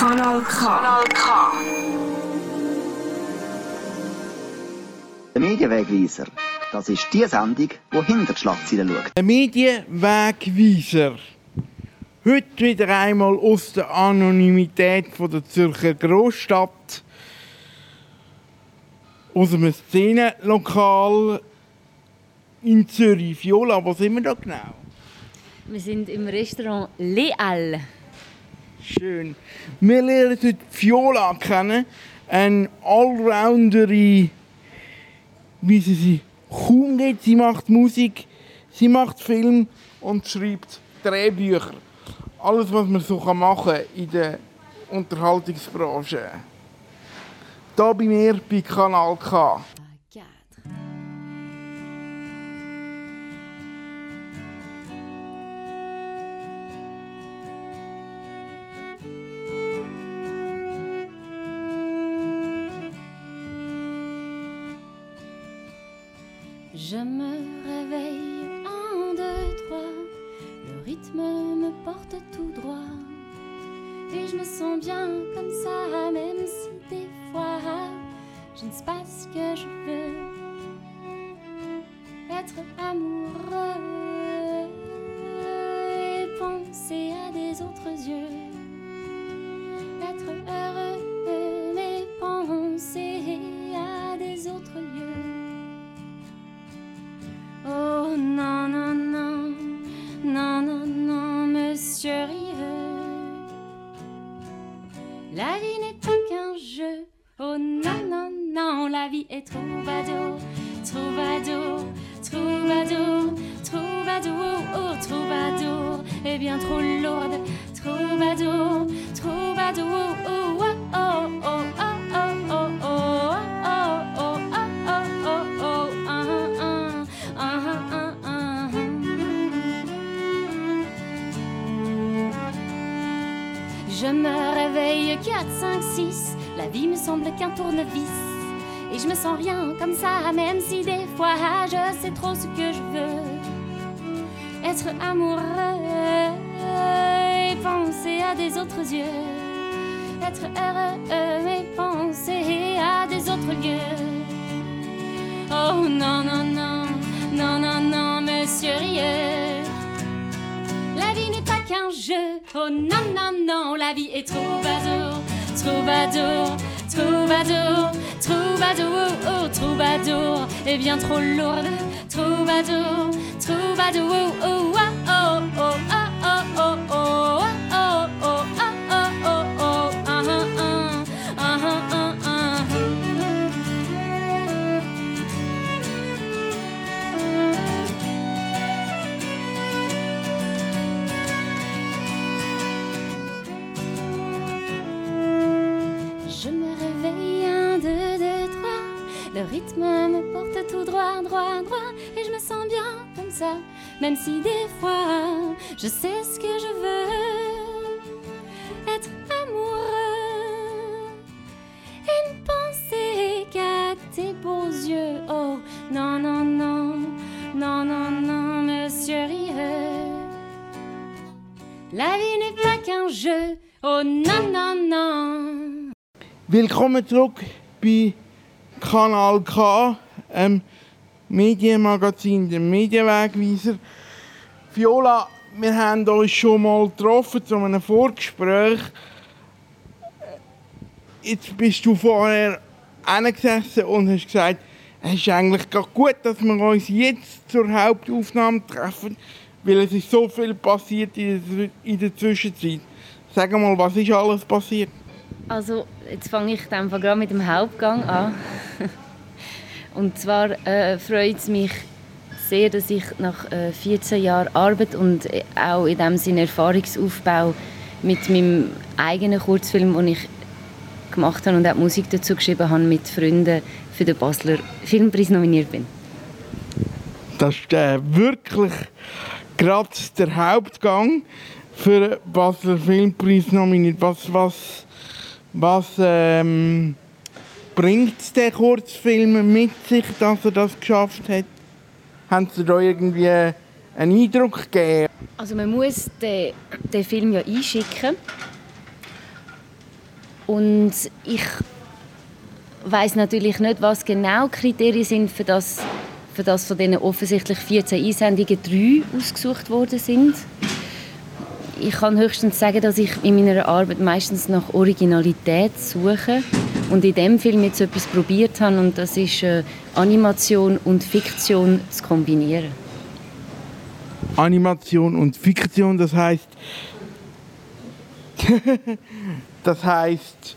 Kanal K. Kanal K. Der Medienwegweiser, das ist die Sendung, die hinter die Schlagzeilen schaut. Ein Medienwegweiser. Heute wieder einmal aus der Anonymität von der Zürcher Großstadt. Aus einem Szenenlokal in Zürich. Viola, wo sind wir da genau? Wir sind im Restaurant Leal. Schön. Wir lernen heute Viola kennen, eine Allrounderin, wie sie sich kaum geht. Sie macht Musik, sie macht Film und schreibt Drehbücher. Alles, was man so machen kann in der Unterhaltungsbranche. Hier bei mir bei Kanal K. je me sens bien comme ça, même si des fois je ne sais pas ce que je veux. Être amoureux et penser à des autres yeux. Être heureux, mais penser à des autres lieux. Oh non, non, non, non, non, non, monsieur. La vie n'est pas qu'un jeu. Oh non, non, non, la vie est troubadour, troubadour, troubadour, troubadour, oh troubadour, et bien trop lourde, troubadour, troubadour, oh, vie me semble qu'un tournevis. Et je me sens rien comme ça, même si des fois je sais trop ce que je veux. Être amoureux et penser à des autres yeux. Être heureux et penser à des autres lieux. Oh non, non, non, non, non, non, monsieur Rieux. La vie n'est pas qu'un jeu. Oh non, non, non, la vie est troubadour, troubadour, troubadour, troubadour, oh troubadour, et bien trop lourde, troubadour, troubadour, oh, oh, oh, rythme me porte tout droit, droit, droit. Et je me sens bien comme ça, même si des fois je sais ce que je veux. Être amoureux et ne penser qu'à tes beaux yeux. Oh non, non, non, non, non, non, monsieur Rieux. La vie n'est pas qu'un jeu. Oh non, non, non. Willkommen zurück bei Kanal K, einem Medienmagazin, dem Medienwegweiser. Viola, wir haben uns schon mal getroffen zu einem Vorgespräch. Jetzt bist du vorher hingesessen und hast gesagt, es ist eigentlich gut, dass wir uns jetzt zur Hauptaufnahme treffen, weil es ist so viel passiert der, in der Zwischenzeit. Sag mal, was ist alles passiert? Also, jetzt fange ich dann gerade mit dem Hauptgang an. Und zwar äh, freut es mich sehr, dass ich nach äh, 14 Jahren Arbeit und äh, auch in dem Sinne Erfahrungsaufbau mit meinem eigenen Kurzfilm, den ich gemacht habe und auch Musik dazu geschrieben habe, mit Freunden für den Basler Filmpreis nominiert bin. Das ist äh, wirklich gerade der Hauptgang für den Basler Filmpreis nominiert. Was, was, was ähm, bringt der Kurzfilm mit sich, dass er das geschafft hat? Haben Sie da irgendwie einen Eindruck gegeben? Also man muss den, den Film ja einschicken Und ich weiß natürlich nicht, was genau die Kriterien sind, für das, für das von diesen offensichtlich 14 Einsendungen drei ausgesucht worden sind. Ich kann höchstens sagen, dass ich in meiner Arbeit meistens nach Originalität suche und in dem Film jetzt etwas probiert habe und das ist äh, Animation und Fiktion zu kombinieren. Animation und Fiktion, das heißt, das heißt,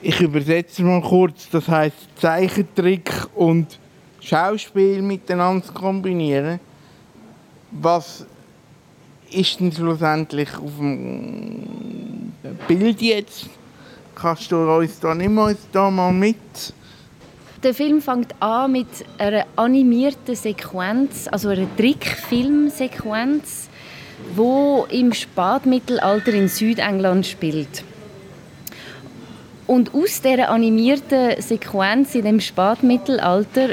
ich übersetze mal kurz, das heißt Zeichentrick und Schauspiel miteinander zu kombinieren. Was ist denn schlussendlich auf dem Bild jetzt? Kannst du uns da nicht mal, da mal mit? Der Film fängt an mit einer animierten Sequenz, also einer Trickfilmsequenz, wo im Spätmittelalter in Südengland spielt. Und aus dieser animierten Sequenz in dem Spätmittelalter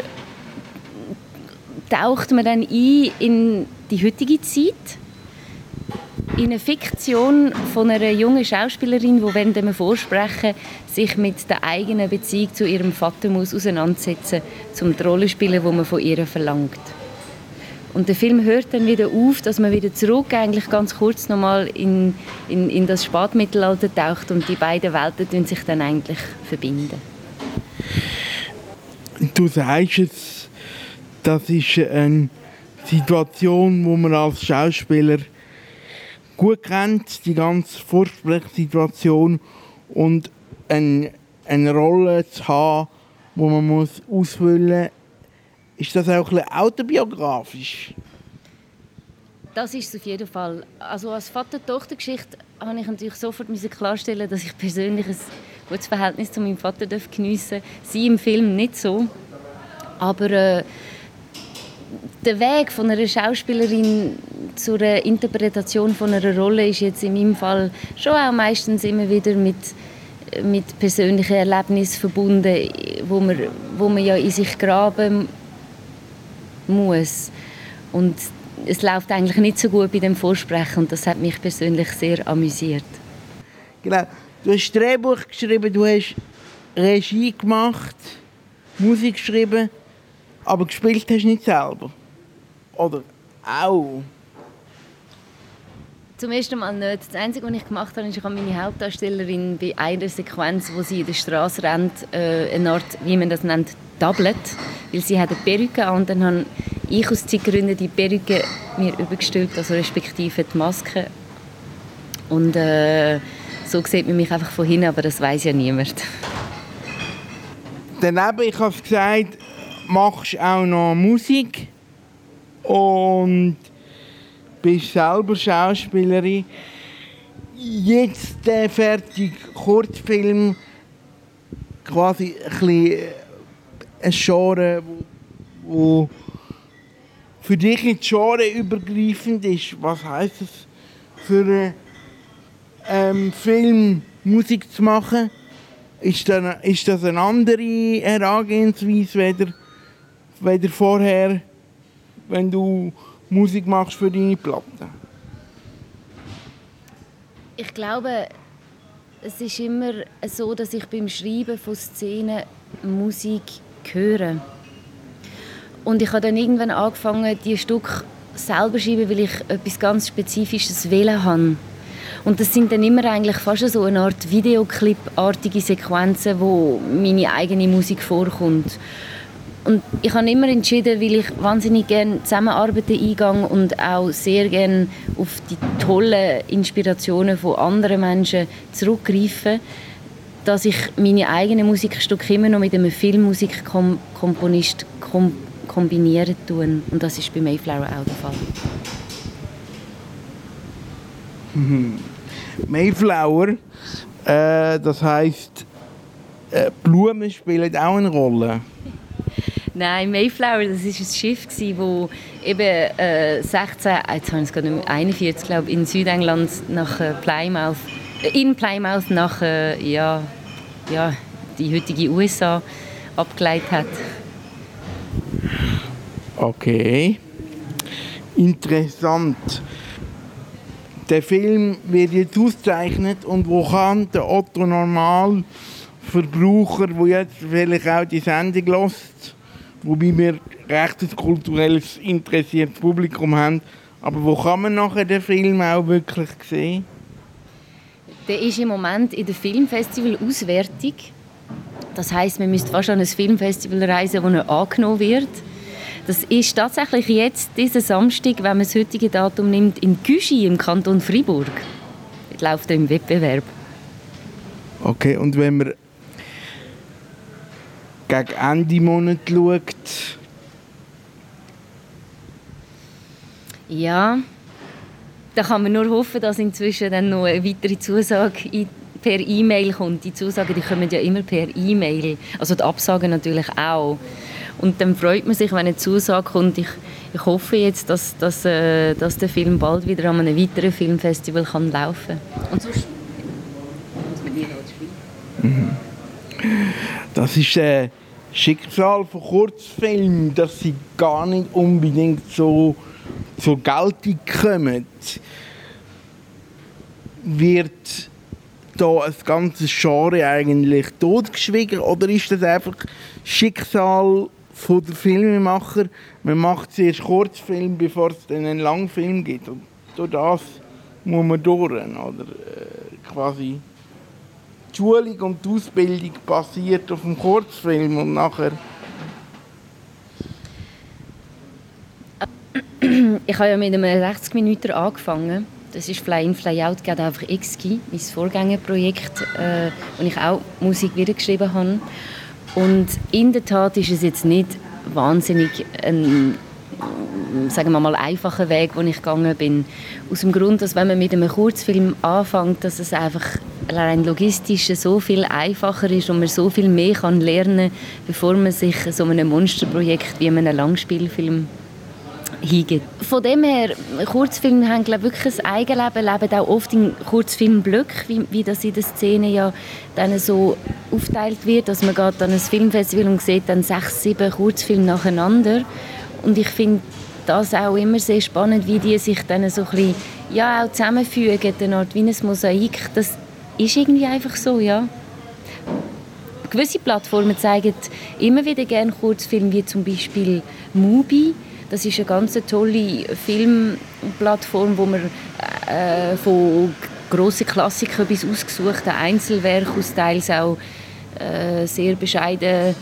taucht man dann ein in die heutige Zeit in eine Fiktion von einer jungen Schauspielerin, die während dem Vorsprechen sich mit der eigenen Beziehung zu ihrem Vater muss auseinandersetzen muss, um die Rolle zu spielen, die man von ihr verlangt. Und der Film hört dann wieder auf, dass man wieder zurück, eigentlich ganz kurz nochmal in, in, in das Spätmittelalter taucht und die beiden Welten sich dann eigentlich verbinden. Du sagst es, das ist eine Situation, wo man als Schauspieler gut kennt, die ganze Vorsprechsituation und eine, eine Rolle zu haben, die man muss ausfüllen muss, ist das auch ein bisschen autobiografisch? Das ist es auf jeden Fall. Also als Vater-Tochter-Geschichte habe ich natürlich sofort klarstellen, dass ich persönlich ein gutes Verhältnis zu meinem Vater geniessen darf. Sie im Film nicht so. Aber äh, der Weg von einer Schauspielerin zur Interpretation von einer Rolle ist jetzt in meinem Fall schon auch meistens immer wieder mit, mit persönlichen Erlebnissen verbunden, wo man, wo man ja in sich graben muss. Und es läuft eigentlich nicht so gut bei dem Vorsprechen und das hat mich persönlich sehr amüsiert. Genau. Du hast Drehbuch geschrieben, du hast Regie gemacht, Musik geschrieben, aber gespielt hast du nicht selber. Oder auch? Zum ersten Mal nicht. Das Einzige, was ich gemacht habe, ist, ich habe meine Hauptdarstellerin bei einer Sequenz, wo sie in der Straße rennt, äh, eine Art, wie man das nennt, Tablet, weil sie hat eine Perücke an und dann habe ich aus Zeitgründen die Perücke mir übergestülpt, also respektive die Maske. Und äh, so sieht man mich einfach von hinten, aber das weiß ja niemand. Daneben, ich habe es gesagt, machst auch noch Musik und bist selber Schauspielerin. Jetzt der fertige Kurzfilm, quasi ein, bisschen ein Genre, wo, für dich nicht Genre übergreifend ist. Was heißt es für einen ähm, Film Musik zu machen? Ist das eine andere Herangehensweise weder, weder vorher? wenn du Musik machst für deine Platten? Ich glaube, es ist immer so, dass ich beim Schreiben von Szenen Musik höre. Und ich habe dann irgendwann angefangen, die Stück selber zu schreiben, weil ich etwas ganz Spezifisches wählen habe. Und das sind dann immer eigentlich fast so eine Art Videoclip-artige Sequenzen, wo meine eigene Musik vorkommt. Und ich habe immer entschieden, weil ich wahnsinnig gerne Zusammenarbeiten eingehe und auch sehr gerne auf die tollen Inspirationen von anderen Menschen zurückgreife, dass ich meine eigenen Musikstücke immer noch mit einem Filmmusikkomponist kom kombinieren tue. Und das ist bei Mayflower auch der Fall. Mhm. Mayflower, äh, das heisst, äh, Blumen spielen auch eine Rolle. Nein, Mayflower, das war ein Schiff, das eben äh, 16, jetzt habe gerade nicht 41, glaube in Südengland nach äh, Plymouth, äh, in Plymouth nach äh, ja, ja, die heutige USA abgeleitet hat. Okay, interessant. der Film wird jetzt ausgezeichnet und wo kann der Otto Normal Verbraucher, der jetzt vielleicht auch die Sendung lässt, wobei wir recht ein kulturelles interessiertes Publikum haben, aber wo kann man nachher den Film auch wirklich sehen? Der ist im Moment in der Filmfestival-Auswertung. Das heißt, man müsste fast an ein Filmfestival reisen, wo er angenommen wird. Das ist tatsächlich jetzt, diesen Samstag, wenn man das heutige Datum nimmt, in Güschi im Kanton Fribourg. Das läuft er im Wettbewerb. Okay, und wenn man gegen Ende Monat schaut, Ja, da kann man nur hoffen, dass inzwischen dann noch eine weitere Zusage per E-Mail kommt. Die Zusagen die kommen ja immer per E-Mail, also die Absagen natürlich auch. Und dann freut man sich, wenn eine Zusage kommt. Ich, ich hoffe jetzt, dass, dass, äh, dass der Film bald wieder an einem weiteren Filmfestival kann laufen kann. Und sonst muss man die halt spielen. das ist ein Schicksal von Kurzfilmen, dass sie gar nicht unbedingt so zur Geltung kommen. Wird da ein ganzes Genre eigentlich totgeschwiegen oder ist das einfach Schicksal von der Filmemacher? Man macht zuerst Kurzfilm, bevor es dann einen Langfilm gibt. Und durch das muss man durch. Oder äh, quasi die Schulung und die Ausbildung basiert auf dem Kurzfilm und nachher Ich habe ja mit einem 60 Minuten angefangen. Das ist Fly In, Fly Out, geht einfach Exki, mein Vorgängerprojekt, äh, wo ich auch Musik wiedergeschrieben habe. Und in der Tat ist es jetzt nicht wahnsinnig ein sagen wir mal, einfacher Weg, den ich gegangen bin. Aus dem Grund, dass wenn man mit einem Kurzfilm anfängt, dass es einfach rein logistisch so viel einfacher ist und man so viel mehr kann lernen kann, bevor man sich so einem Monsterprojekt wie einem Langspielfilm hingibt. Von dem her, Kurzfilme haben glaube wirklich ein Eigenleben, leben auch oft in Kurzfilmblöcken, wie, wie das in der Szene ja dann so aufteilt wird, dass man geht an ein Filmfestival und sieht dann sechs, sieben Kurzfilme nacheinander und ich finde das auch immer sehr spannend, wie die sich dann so ein bisschen, ja, auch zusammenfügen, eine Art wie ein Mosaik. Das ist irgendwie einfach so, ja. Gewisse Plattformen zeigen immer wieder gerne Kurzfilme, wie zum Beispiel Mubi. Das ist eine ganz tolle Filmplattform, wo man äh, von grossen Klassikern bis ausgesuchten Einzelwerken aus teils auch äh, sehr bescheiden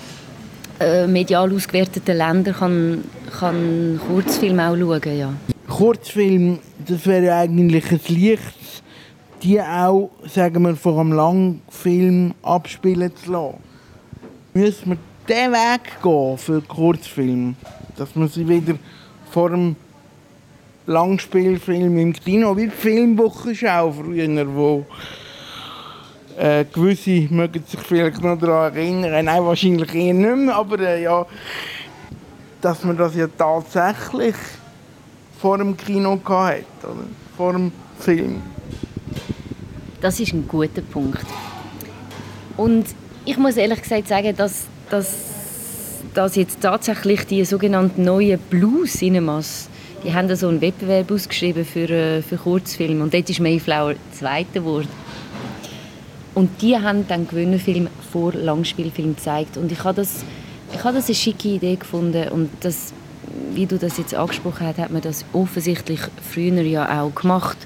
äh, medial ausgewerteten Ländern kann, kann Kurzfilm auch schauen, ja. Kurzfilm, das wäre eigentlich ein Licht, die auch, sagen wir, vor einem Langfilm abspielen zu lassen. Müssen wir diesen Weg gehen für Kurzfilm, dass man sie wieder vor dem Langspielfilm im Kino, wie die Filmwochenschau früher, wo äh, gewisse mögen sich vielleicht noch daran erinnern, nein, wahrscheinlich eher nicht mehr, aber äh, ja, dass man das ja tatsächlich vor dem Kino hatte, oder? vor dem Film. Das ist ein guter Punkt. Und ich muss ehrlich gesagt sagen, dass, dass, dass jetzt tatsächlich die sogenannten neuen Blues Cinemas, die haben so einen Wettbewerb ausgeschrieben für, äh, für Kurzfilme und dort ist Mayflower Zweiter geworden. Und die haben dann Gewinnerfilm vor Langspielfilm gezeigt. Und ich habe das, ich habe das eine schicke Idee gefunden. Und das, wie du das jetzt angesprochen hast, hat man das offensichtlich früher ja auch gemacht.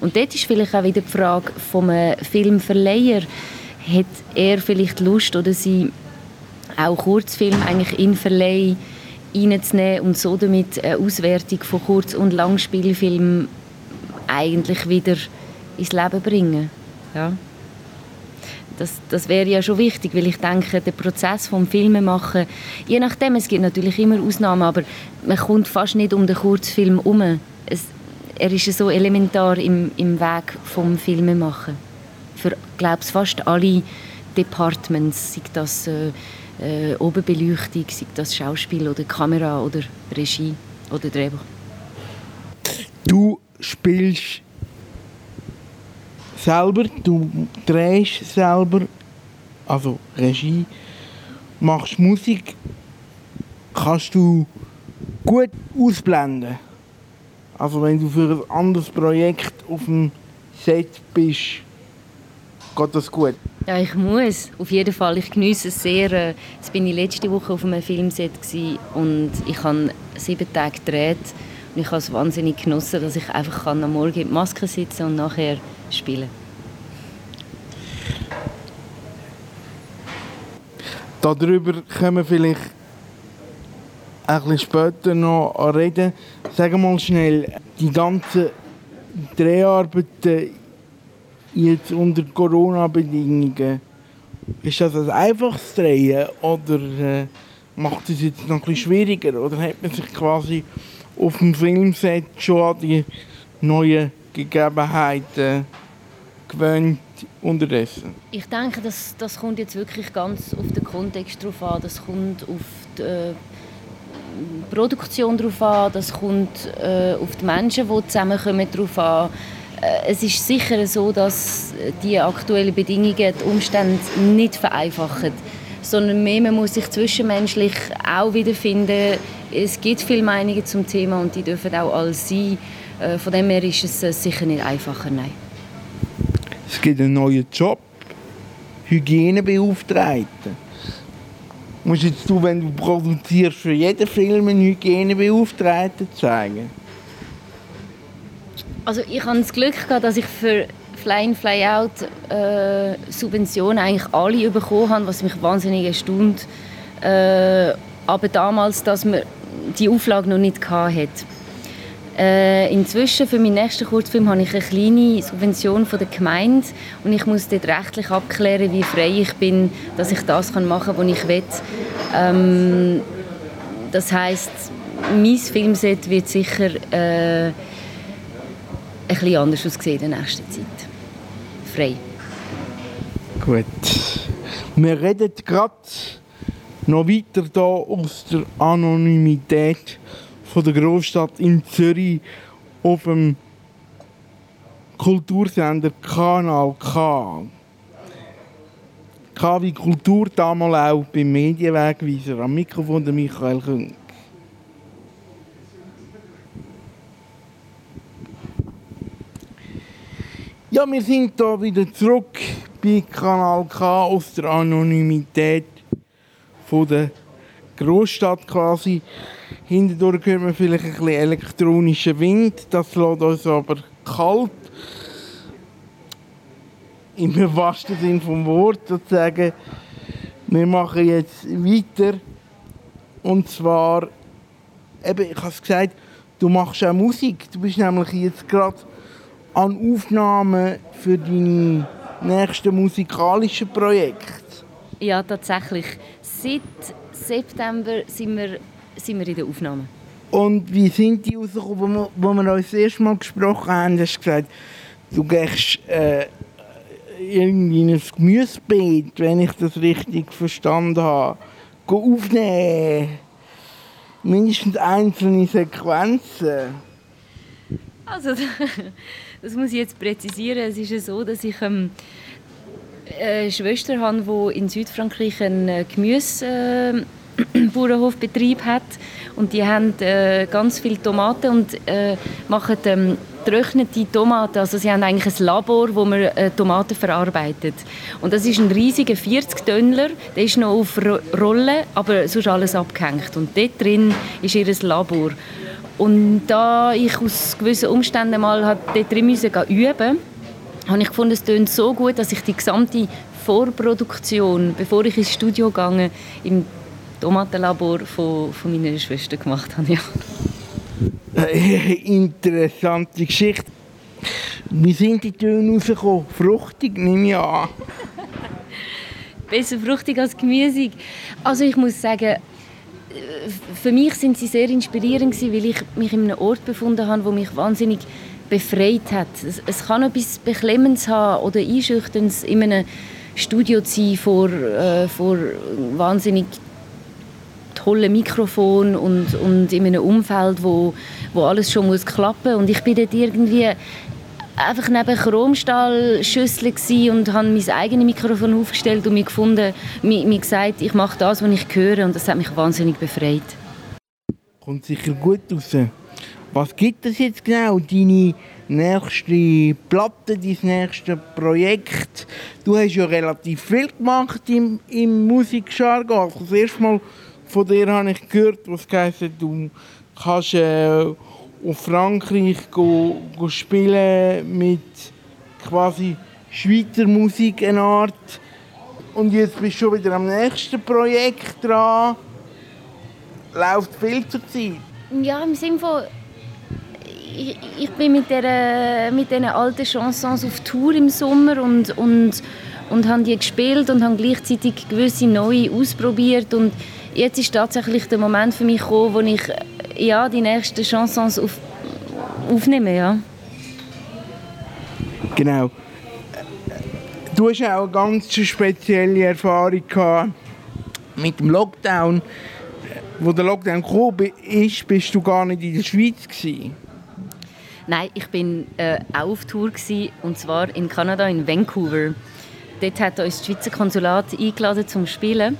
Und dort ist vielleicht auch wieder die Frage vom Filmverleiher, hat er vielleicht Lust oder sie auch Kurzfilm eigentlich in Verleih reinzunehmen und so damit eine Auswertung von Kurz- und Langspielfilmen eigentlich wieder ins Leben bringen. Ja. Das, das wäre ja schon wichtig, weil ich denke, der Prozess vom Filmemachen, je nachdem, es gibt natürlich immer Ausnahmen, aber man kommt fast nicht um den Kurzfilm herum. Er ist so elementar im, im Weg vom Filmemachen. Für, glaube ich, fast alle Departments, sei das äh, äh, Oberbeleuchtung, sei das Schauspiel oder Kamera oder Regie oder Drehbuch. Du spielst selber, du drehst selber, also Regie, machst Musik, kannst du gut ausblenden. Also wenn du für ein anderes Projekt auf dem Set bist, geht das gut? Ja, ich muss. Auf jeden Fall. Ich genieße es sehr. Äh, jetzt bin ich letzte Woche auf einem Filmset und ich habe sieben Tage gedreht. Und ich habe es wahnsinnig genossen, dass ich einfach am Morgen in die Maske sitzen und nachher spielen Darüber können wir vielleicht ein später noch reden. Wir mal schnell, die ganzen Dreharbeiten jetzt unter Corona-Bedingungen, ist das ein einfaches Drehen oder äh, macht es jetzt noch bisschen schwieriger? Oder hat man sich quasi auf dem Filmset schon an die neuen Gegebenheiten gewöhnt unterdessen? Ich denke, das, das kommt jetzt wirklich ganz auf den Kontext drauf an. Das kommt auf die äh, Produktion drauf an, das kommt äh, auf die Menschen, die zusammenkommen, drauf an. Äh, es ist sicher so, dass die aktuellen Bedingungen die Umstände nicht vereinfachen, sondern mehr man muss sich zwischenmenschlich auch wiederfinden. Es gibt viele Meinungen zum Thema und die dürfen auch alle sein. Äh, von dem her ist es äh, sicher nicht einfacher, nein. Es gibt einen neuen Job, Hygienebeauftragte musst jetzt du, wenn du produzierst, für jeden Film einen Hygienebeauftragten zeigen? Also ich habe das Glück gehabt, dass ich für Fly-in, Fly-out äh, Subventionen eigentlich alle bekommen habe, was mich wahnsinnig erstaunt. Äh, aber damals, dass man die Auflage noch nicht hatte. Äh, inzwischen für meinen nächsten Kurzfilm habe ich eine kleine Subvention von der Gemeinde und ich muss dort rechtlich abklären, wie frei ich bin, dass ich das machen kann, was ich will. Ähm, das heißt, mein Filmset wird sicher äh, ein bisschen anders aussehen in der nächsten Zeit. Frei. Gut. Wir reden gerade noch weiter hier aus der Anonymität von der Großstadt in Zürich auf dem Kultursender Kanal K. K wie Kultur, damals auch beim Medienwegweiser. Am Mikrofon der Michael Künk. Ja, wir sind hier wieder zurück bei Kanal K aus der Anonymität von der Großstadt quasi. Hinterdurch hört man vielleicht ein bisschen elektronischen Wind. Das lässt uns aber kalt. Im wahrsten Sinne vom Wort sozusagen. Wir machen jetzt weiter. Und zwar, eben, ich habe es gesagt, du machst auch Musik. Du bist nämlich jetzt gerade an Aufnahmen für deine nächsten musikalischen Projekte. Ja, tatsächlich. Seit September sind wir sind wir in der Aufnahme. Und wie sind die rausgekommen, wo, wo wir uns das erste Mal gesprochen haben? Du hast gesagt, du gehst äh, irgendwie in ein Gemüsebeet, wenn ich das richtig verstanden habe, aufnehmen. Mindestens einzelne Sequenzen. Also, das muss ich jetzt präzisieren. Es ist ja so, dass ich ähm, eine Schwester habe, die in Südfrankreich ein äh, Gemüse... Äh, Bauernhofbetrieb hat und die haben äh, ganz viele Tomaten und äh, machen ähm, getrocknete Tomaten. Also sie haben eigentlich ein Labor, wo man äh, Tomaten verarbeitet. Und das ist ein riesiger 40-Tönner, der ist noch auf Rolle, aber sonst alles abgehängt. Und dort drin ist ihr Labor. Und da ich aus gewissen Umständen mal dort drin müssen üben habe ich gefunden, es tönt so gut, dass ich die gesamte Vorproduktion, bevor ich ins Studio gegangen, im Tomatenlabor von, von meiner Schwester gemacht habe. Ja. Interessante Geschichte. Wie sind die Töne rausgekommen? Fruchtig, nehme ich an. Besser fruchtig als gemüsig. Also ich muss sagen, für mich sind sie sehr inspirierend weil ich mich in einem Ort befunden habe, wo mich wahnsinnig befreit hat. Es, es kann etwas Beklemmendes haben oder Einschüchterndes in einem Studio zu sein vor, äh, vor wahnsinnig tollen Mikrofon und, und in einem Umfeld, wo, wo alles schon muss klappen und ich bin dort irgendwie einfach neben Chromstahlschüsseln und habe mein eigenes Mikrofon aufgestellt und mir gefunden, mir, mir gesagt, ich mache das, was ich höre und das hat mich wahnsinnig befreit. Kommt sicher gut raus. Was gibt es jetzt genau? Deine nächste Platte, dein nächste Projekt? Du hast ja relativ viel gemacht im, im Musikjargon. Also das erste Mal von dir habe ich gehört, was heisst, du kannst äh, auf Frankreich go, go spielen mit quasi Schweizer Musik eine Art. Und jetzt bist du schon wieder am nächsten Projekt dran. Läuft viel zur Zeit. Ja, im Sinne von ich, ich bin mit, der, mit diesen alten Chansons auf Tour im Sommer und, und, und habe die gespielt und habe gleichzeitig gewisse neue ausprobiert und jetzt ist tatsächlich der Moment für mich gekommen, wo ich ja, die nächsten Chansons auf, aufnehme, ja. Genau. Du hast auch eine ganz spezielle Erfahrung gehabt mit dem Lockdown. Wo der Lockdown gekommen ist, bist du gar nicht in der Schweiz gewesen. Nein, ich bin äh, auch auf Tour gewesen, und zwar in Kanada, in Vancouver. Dort hat uns das Schweizer Konsulat eingeladen zum Spielen.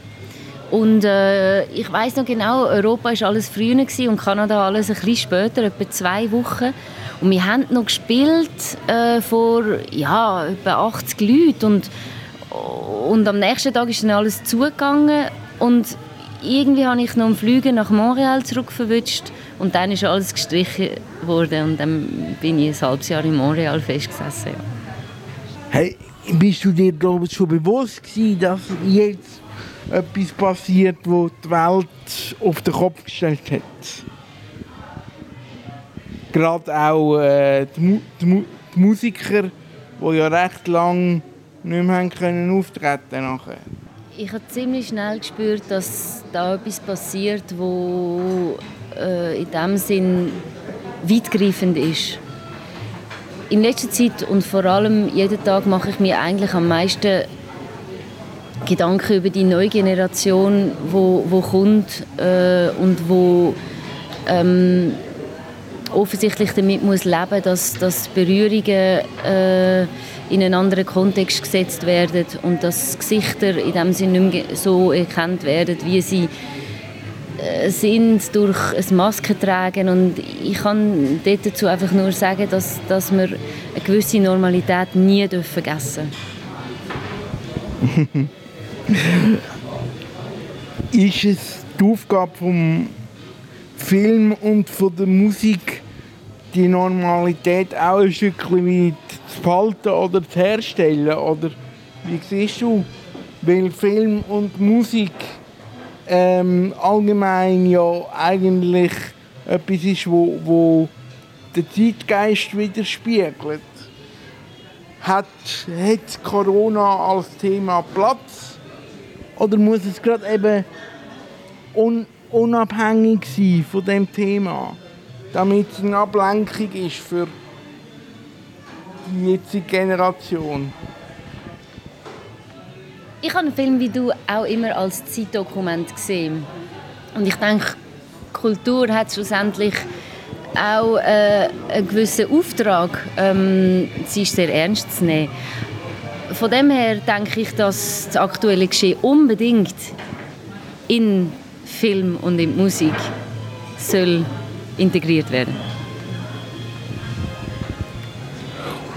Und äh, ich weiß noch genau, Europa war alles früher und Kanada alles ein bisschen später, etwa zwei Wochen. Und wir haben noch gespielt äh, vor ja, etwa 80 Leuten. Und, und am nächsten Tag ist dann alles zugegangen. Und irgendwie habe ich noch einen Flüge nach Montreal zurückverwünscht und dann ist alles gestrichen worden und dann bin ich ein halbes Jahr in Montreal festgesessen. Ja. Hey, bist du dir glaube schon bewusst gewesen, dass jetzt etwas passiert, wo die Welt auf den Kopf gestellt hat? Gerade auch äh, die, Mu die, Mu die, Musiker, die ja recht lang nicht mehr können auftreten nachher. Ich habe ziemlich schnell gespürt, dass da etwas passiert, wo äh, in dem Sinn weitgreifend ist. In letzter Zeit und vor allem jeden Tag mache ich mir eigentlich am meisten Gedanken über die neue Generation, wo, wo kommt äh, und wo ähm, offensichtlich damit muss leben, dass, dass Berührungen äh, in einen anderen Kontext gesetzt werden und dass Gesichter in dem Sinne nicht mehr so erkannt werden, wie sie äh, sind durch ein Maske tragen und ich kann dazu einfach nur sagen, dass, dass wir eine gewisse Normalität nie vergessen dürfen. ist es die Aufgabe vom Film und von der Musik, die Normalität auch ein Stückchen zu behalten oder zu herstellen? Oder wie siehst du? Weil Film und Musik ähm, allgemein ja eigentlich etwas ist, wo, wo den Zeitgeist widerspiegelt. Hat, hat Corona als Thema Platz? Oder muss es gerade eben un, unabhängig sein von dem Thema, damit es eine Ablenkung ist für die jetzige Generation? Ich habe einen Film wie du auch immer als Zeitdokument gesehen. Und ich denke, Kultur hat schlussendlich auch äh, einen gewissen Auftrag, ähm, sie ist sehr ernst zu nehmen. Von dem her denke ich, dass das aktuelle Geschehen unbedingt in Film und in Musik soll integriert werden.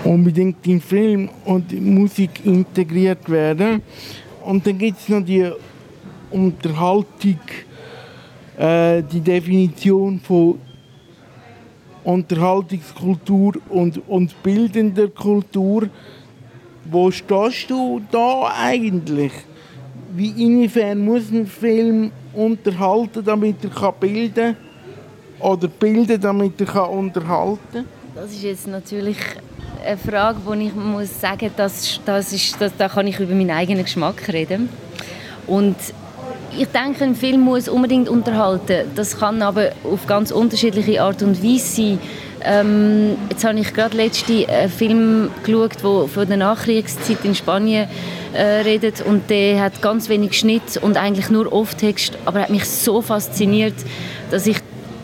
unbedingt in Film und Musik integriert werden. Und dann gibt es noch die Unterhaltung, äh, die Definition von Unterhaltungskultur und, und bildender Kultur. Wo stehst du da eigentlich? Wie inwiefern muss ein Film unterhalten, damit er bilden kann? Oder bilden, damit er unterhalten kann? Das ist jetzt natürlich eine Frage, wo ich muss sagen, das ist, dass, da kann ich über meinen eigenen Geschmack reden. Und ich denke, ein Film muss unbedingt unterhalten. Das kann aber auf ganz unterschiedliche Art und Weise sein. Ähm, jetzt habe ich gerade letzte einen Film geschaut, der von der Nachkriegszeit in Spanien äh, redet und der hat ganz wenig Schnitt und eigentlich nur Off-Text, aber hat mich so fasziniert, dass ich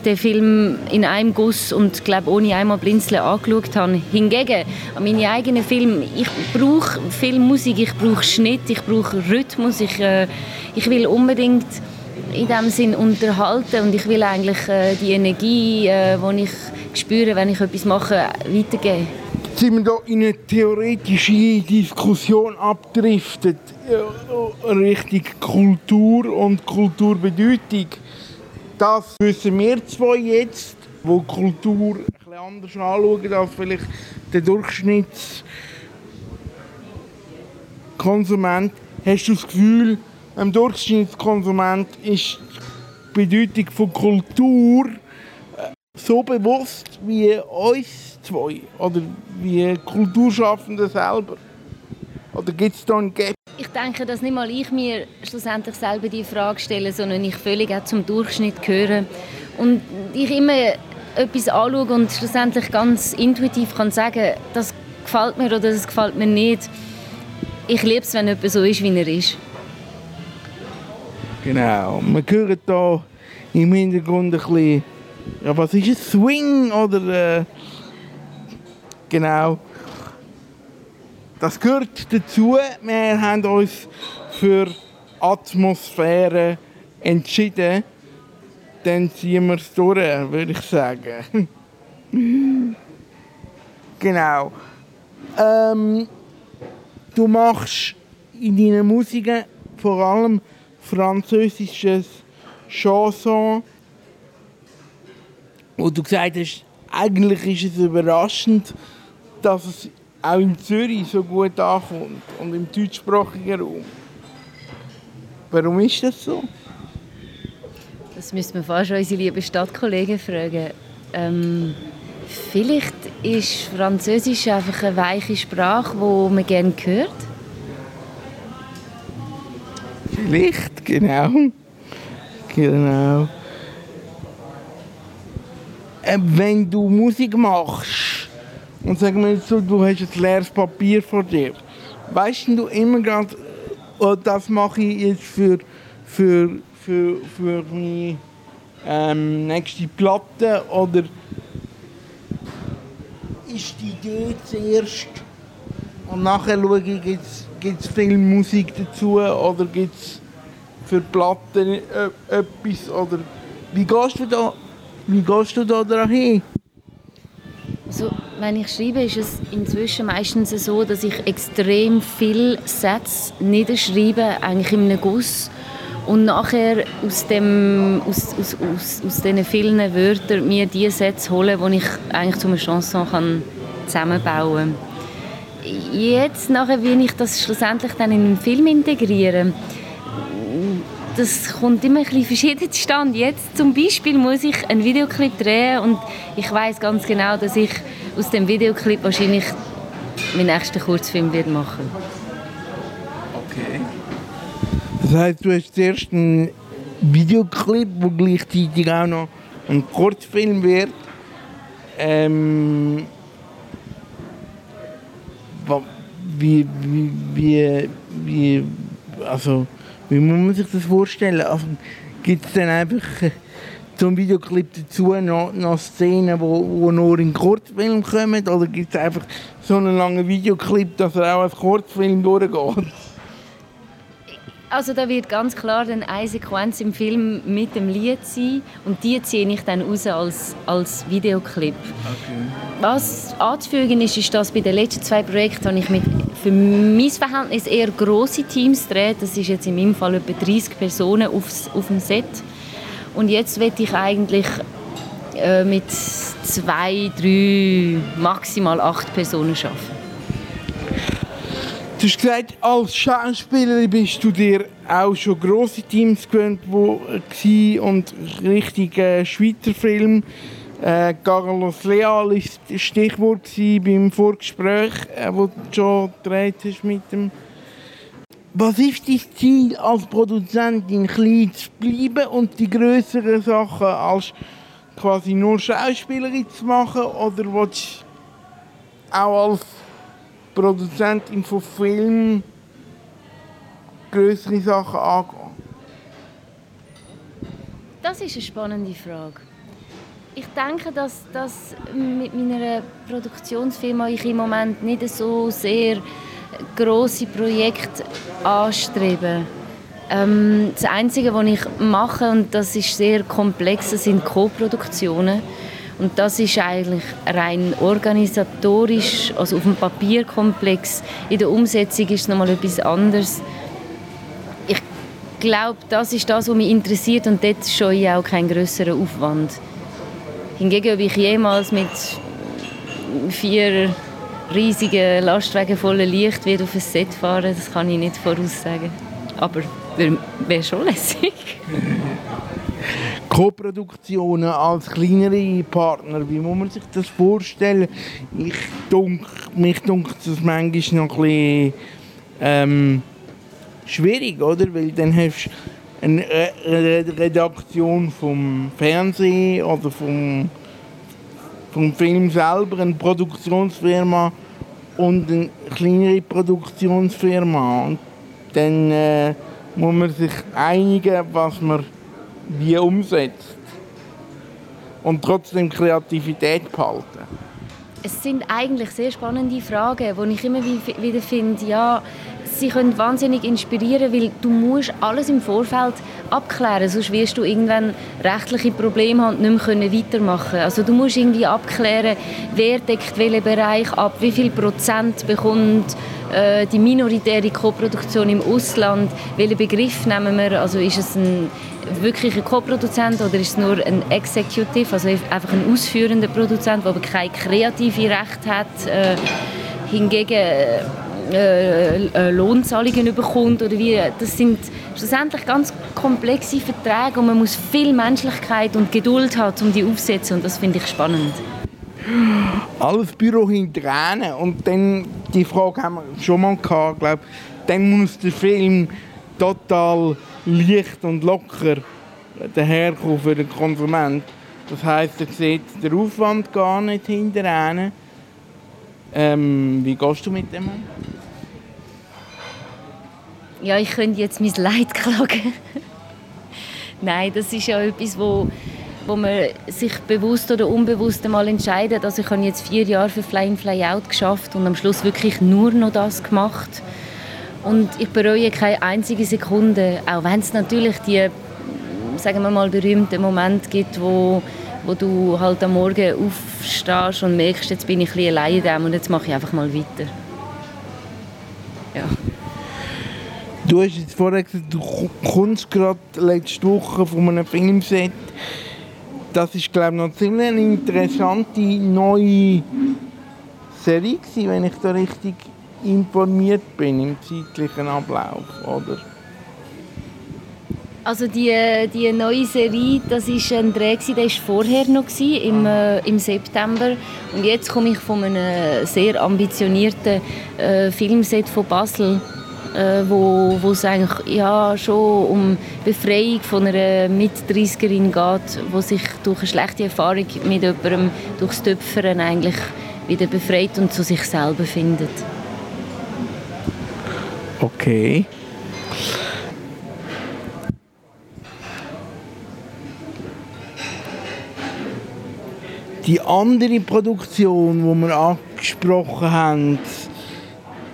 den Film in einem Guss und glaube ohne einmal blinzeln angeschaut habe. Hingegen an meine eigenen Filme, ich brauche viel Musik, ich brauche Schnitt, ich brauche Rhythmus, ich, äh, ich will unbedingt in dem Sinn unterhalten und ich will eigentlich äh, die Energie, äh, die ich spüre, wenn ich etwas mache, weitergeben. Jetzt sind wir hier in eine theoretische Diskussion abgedriftet äh, Richtung Kultur und Kulturbedeutung. Das wissen wir zwei jetzt, wo Kultur bisschen anders anschauen als vielleicht der Durchschnittskonsument. Hast du das Gefühl, dem Durchschnittskonsument ist die Bedeutung von Kultur äh, so bewusst wie uns zwei oder wie Kulturschaffende selber? Oder gibt es da einen Gap? Ich denke, dass nicht mal ich mir schlussendlich selber die Frage stelle, sondern ich völlig auch zum Durchschnitt gehöre. Und ich immer etwas anschaue und schlussendlich ganz intuitiv kann sagen, das gefällt mir oder das gefällt mir nicht. Ich liebe es, wenn jemand so ist, wie er ist. Genau. Man hört hier im Hintergrund ein bisschen, ja, was ist es, Swing oder äh, genau. Das gehört dazu. Wir haben uns für Atmosphäre entschieden. Dann ziehen wir es durch, würde ich sagen. genau. Ähm, du machst in deinen Musiken vor allem französisches Chanson. Und du gesagt hast, eigentlich ist es überraschend, dass es auch in Zürich so gut ankommt und im deutschsprachigen Raum. Warum ist das so? Das müsste man fast unsere lieben Stadtkollegen fragen. Ähm, vielleicht ist Französisch einfach eine weiche Sprache, die man gerne hört. Vielleicht, genau. Genau. Äh, wenn du Musik machst und sagen wir jetzt so, du hast ein leeres Papier vor dir, weißt du immer gerade, oh, das mache ich jetzt für, für, für, für meine ähm, nächste Platte oder ist die Idee zuerst und nachher schaue ich, gibt es viel Musik dazu oder gibt es für Platten etwas oder wie gehst du da, wie gehst du da dahin? Also, wenn ich schreibe, ist es inzwischen meistens so, dass ich extrem viele Sätze niederschreibe, eigentlich in einem Guss und nachher aus, dem, aus, aus, aus, aus diesen vielen Wörtern mir die Sätze hole, die ich eigentlich zu einer Chanson kann zusammenbauen kann. Jetzt, nachher, wie ich das schlussendlich dann in einen Film integriere, das kommt immer ein bisschen verschieden zustande. Jetzt zum Beispiel muss ich einen Videoclip drehen und ich weiß ganz genau, dass ich aus dem Videoclip wahrscheinlich meinen nächsten Kurzfilm wird machen. Okay. Das heißt, du hast zuerst einen Videoclip, der gleichzeitig auch noch ein Kurzfilm wird. Ähm, wie, wie, wie, also wie muss man sich das vorstellen? Also, Gibt es dann einfach äh, zum Videoclip dazu noch, noch Szenen, wo, wo nur in Kurzfilm kommen? Oder gibt es einfach so einen langen Videoclip, dass er auch als Kurzfilm durchgeht? Also da wird ganz klar dann eine Sequenz im Film mit dem Lied sein und die ziehe ich dann raus als, als Videoclip. Okay. Was anzufügen ist, ist, dass bei den letzten zwei Projekten habe ich mit für mein Verhältnis eher große Teams gedreht. Das ist jetzt in meinem Fall etwa 30 Personen aufs, auf dem Set. Und jetzt werde ich eigentlich äh, mit zwei, drei, maximal acht Personen arbeiten. Du hast gesagt, als Schauspielerin bist du dir auch schon grosse Teams gewöhnt, wo äh, und richtig äh, Schweizer Film. Äh, Carlos Leal ist das Stichwort beim Vorgespräch, äh, wo du schon gedreht hast mit dem. Was ist dein Ziel als Produzentin, klein zu bleiben und die größeren Sachen als quasi nur Schauspielerin zu machen oder willst du auch als Produzentin von Filmen größere Sachen angehen? Das ist eine spannende Frage. Ich denke, dass, dass mit meiner Produktionsfirma ich im Moment nicht so sehr große Projekte anstrebe. Ähm, das Einzige, was ich mache, und das ist sehr komplex, sind Co-Produktionen. Und das ist eigentlich rein organisatorisch, also auf dem Papier komplex. In der Umsetzung ist es nochmal etwas anderes. Ich glaube, das ist das, was mich interessiert und dort scheue ich auch keinen größeren Aufwand. Hingegen, ob ich jemals mit vier riesigen Lastwagen voller Licht wieder auf ein Set fahren, das kann ich nicht voraussagen. Aber wäre schon lässig. Co-Produktionen als kleinere Partner, wie muss man sich das vorstellen? Ich dunk, mich dunkt das manchmal noch ein bisschen ähm, schwierig, oder? Weil dann hast du eine Redaktion vom Fernsehen oder vom, vom Film selber, eine Produktionsfirma und eine kleinere Produktionsfirma. Und dann äh, muss man sich einigen, was man wie umsetzt. Und trotzdem Kreativität behalten. Es sind eigentlich sehr spannende Fragen, wo ich immer wieder finde, ja, sie können wahnsinnig inspirieren, weil du musst alles im Vorfeld abklären, sonst wirst du irgendwann rechtliche Probleme haben und nicht mehr weitermachen Also du musst irgendwie abklären, wer deckt welchen Bereich ab, wie viel Prozent bekommt äh, die minoritäre Koproduktion im Ausland, welchen Begriff nehmen wir, also ist es ein wirklicher Co-Produzent oder ist es nur ein Executive, also einfach ein ausführender Produzent, der aber kein kreative Recht hat, äh, hingegen äh, äh, Lohnzahlungen bekommt oder wie, das sind schlussendlich ganz komplexe Verträge und man muss viel Menschlichkeit und Geduld haben, um die aufzusetzen und das finde ich spannend. Alles Büro hinterher und dann, die Frage haben wir schon mal gehabt, glaub, dann muss der Film total leicht und locker daherkommen für den Konsument. Das heisst, er sieht den Aufwand gar nicht hinterher. Ähm, wie gehst du mit dem? Ja, ich könnte jetzt mein Leid klagen. Nein, das ist ja etwas, wo, wo man sich bewusst oder unbewusst einmal entscheidet. Also ich habe jetzt vier Jahre für Fly in Fly Out geschafft und am Schluss wirklich nur noch das gemacht. Und ich bereue keine einzige Sekunde, auch wenn es natürlich die, sagen wir mal, berühmten Momente gibt, wo, wo du halt am Morgen aufstehst und merkst, jetzt bin ich ein allein und jetzt mache ich einfach mal weiter. Ja. Du hast jetzt vorher gesagt, du kommst gerade letzte Woche von einem Filmset. Das ist, glaube ich, noch ziemlich eine interessante neue Serie wenn ich da richtig informiert bin im zeitlichen Ablauf, oder? Also die, die neue Serie, das ist ein Dreh, der war vorher noch, im, äh, im September. Und jetzt komme ich von einem sehr ambitionierten äh, Filmset von Basel, äh, wo, wo es eigentlich ja, schon um Befreiung von einer Mit-30erin geht, die sich durch eine schlechte Erfahrung mit jemandem durchs Töpfern eigentlich wieder befreit und zu sich selber findet. Okay. Die andere Produktion, die wir angesprochen haben,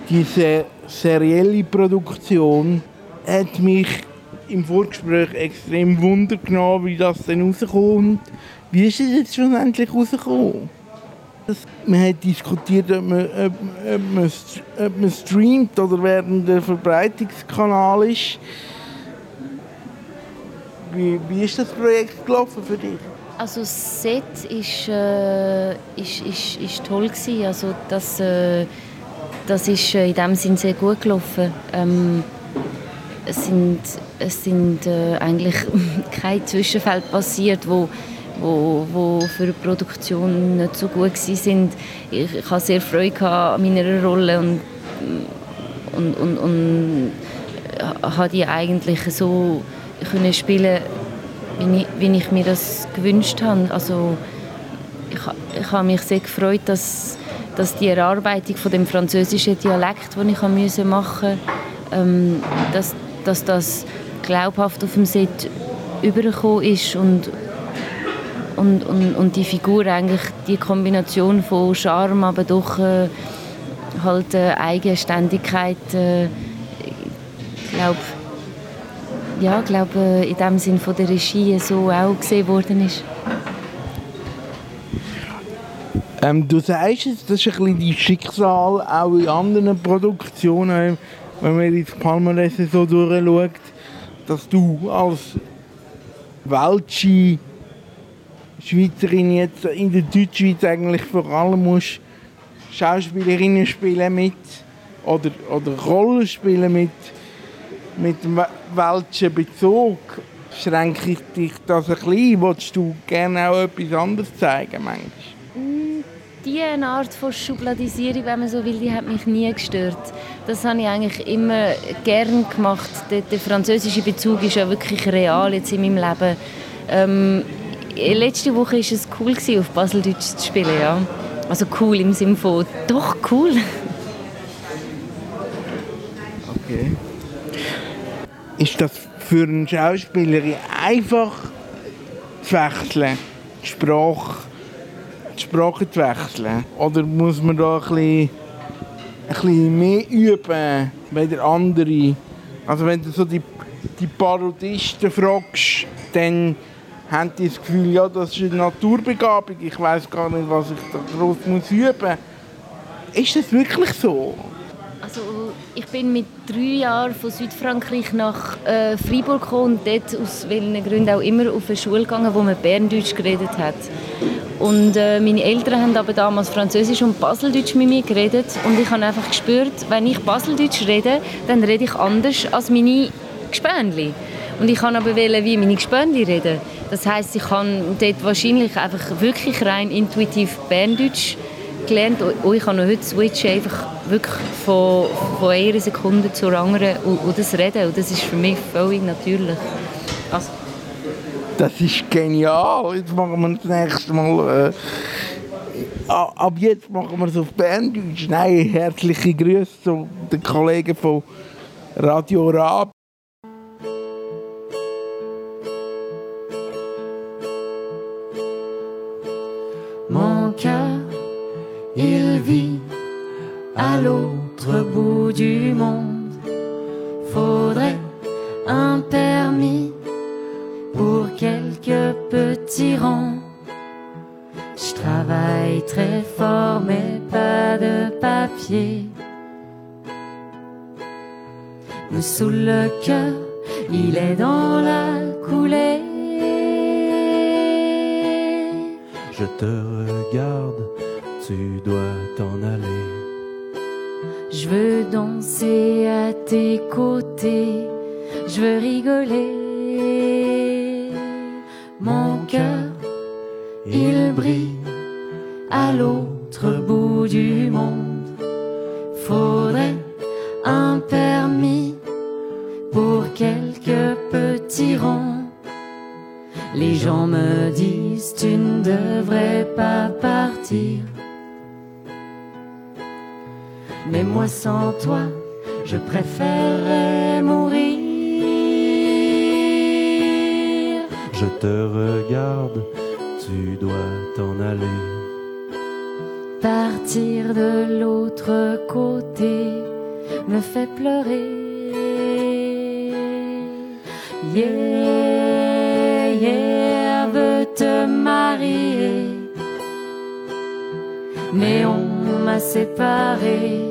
diese serielle Produktion, hat mich im Vorgespräch extrem Wunder genommen, wie das denn rauskommt. Wie ist es jetzt schlussendlich rausgekommen? Man hat diskutiert, ob man, ob, ob, man, ob man streamt oder während der Verbreitungskanal ist. Wie, wie ist das Projekt gelaufen für dich? Also das Set ist, äh, ist, ist, ist toll gewesen. Also das, äh, das ist äh, in dem Sinn sehr gut gelaufen. Ähm, es sind, es sind äh, eigentlich keine Zwischenfälle passiert, wo wo, wo für die Produktion nicht so gut sind. Ich, ich hatte sehr Freude an meiner Rolle und, und, und, und habe die eigentlich so können spielen, wie ich, wie ich mir das gewünscht habe. Also ich, ich habe mich sehr gefreut, dass, dass die Erarbeitung von dem französischen Dialekt, den ich machen musste, ähm, dass, dass das glaubhaft auf dem Set übergekommen ist und, und, und, und die Figur eigentlich die Kombination von Charme, aber doch äh, halt äh, Eigenständigkeit, äh, glaube, ja, glaube in dem Sinn von der Regie so auch gesehen worden ist. Ähm, du sagst es, das ist ein bisschen dein Schicksal, auch in anderen Produktionen, wenn man ins Palmarès so durchschaut, dass du als welche Schweizerin jetzt in der Deutschschweiz eigentlich vor allem musst Schauspielerinnen spielen mit oder, oder Rollen spielen mit, mit dem welchen Bezug. Schränke ich dich das ein bisschen? Wolltest du gerne auch etwas anderes zeigen manchmal? Diese Art von Schubladisierung, wenn man so will, die hat mich nie gestört. Das habe ich eigentlich immer gern gemacht. Der, der französische Bezug ist ja wirklich real jetzt in meinem Leben. Ähm, letzte Woche war es cool, auf Baseldeutsch zu spielen. Ja. Also cool im Sinne von doch cool. Okay. Ist das für eine Schauspielerin einfach zu wechseln? Die Sprache, die Sprache zu wechseln? Oder muss man da ein bisschen, ein bisschen mehr üben bei der anderen? Also wenn du so die, die Parodisten fragst, dann haben die das Gefühl, ja, das ist eine Naturbegabung, ich weiß gar nicht, was ich da groß muss üben. Ist das wirklich so? Also ich bin mit drei Jahren von Südfrankreich nach äh, Freiburg gekommen und dort aus welchen Gründen auch immer auf eine Schule gegangen, wo man Berndeutsch geredet hat. Und äh, meine Eltern haben aber damals Französisch und Baseldeutsch mit mir geredet und ich habe einfach gespürt, wenn ich Baseldeutsch rede, dann rede ich anders als meine Gespönli. Und ich kann aber wählen, wie meine Gespönli reden. Das heißt, ich kann dort wahrscheinlich einfach wirklich rein intuitiv Berndeutsch gelernt. Und ich kann noch heute switchen, einfach wirklich von, von einer Sekunde zur anderen und, und das Reden. Und das ist für mich völlig natürlich. Also, Das ist genial. Jetzt machen wir das nächste Mal. Äh, ab jetzt machen wir es auf Berndeutsch. Nein, herzliche Grüße zu den Kollegen von Radio Rab. Faudrait un permis pour quelques petits ronds. Je travaille très fort, mais pas de papier. Me sous le cœur, il est dans la coulée. Je te regarde, tu dois t'en aller. Je veux danser à tes côtés, je veux rigoler. Mon cœur, il brille à l'autre bout du monde. Moi sans toi, je préférerais mourir. Je te regarde, tu dois t'en aller. Partir de l'autre côté me fait pleurer. Yeah, yeah, veut te marier. Mais on m'a séparé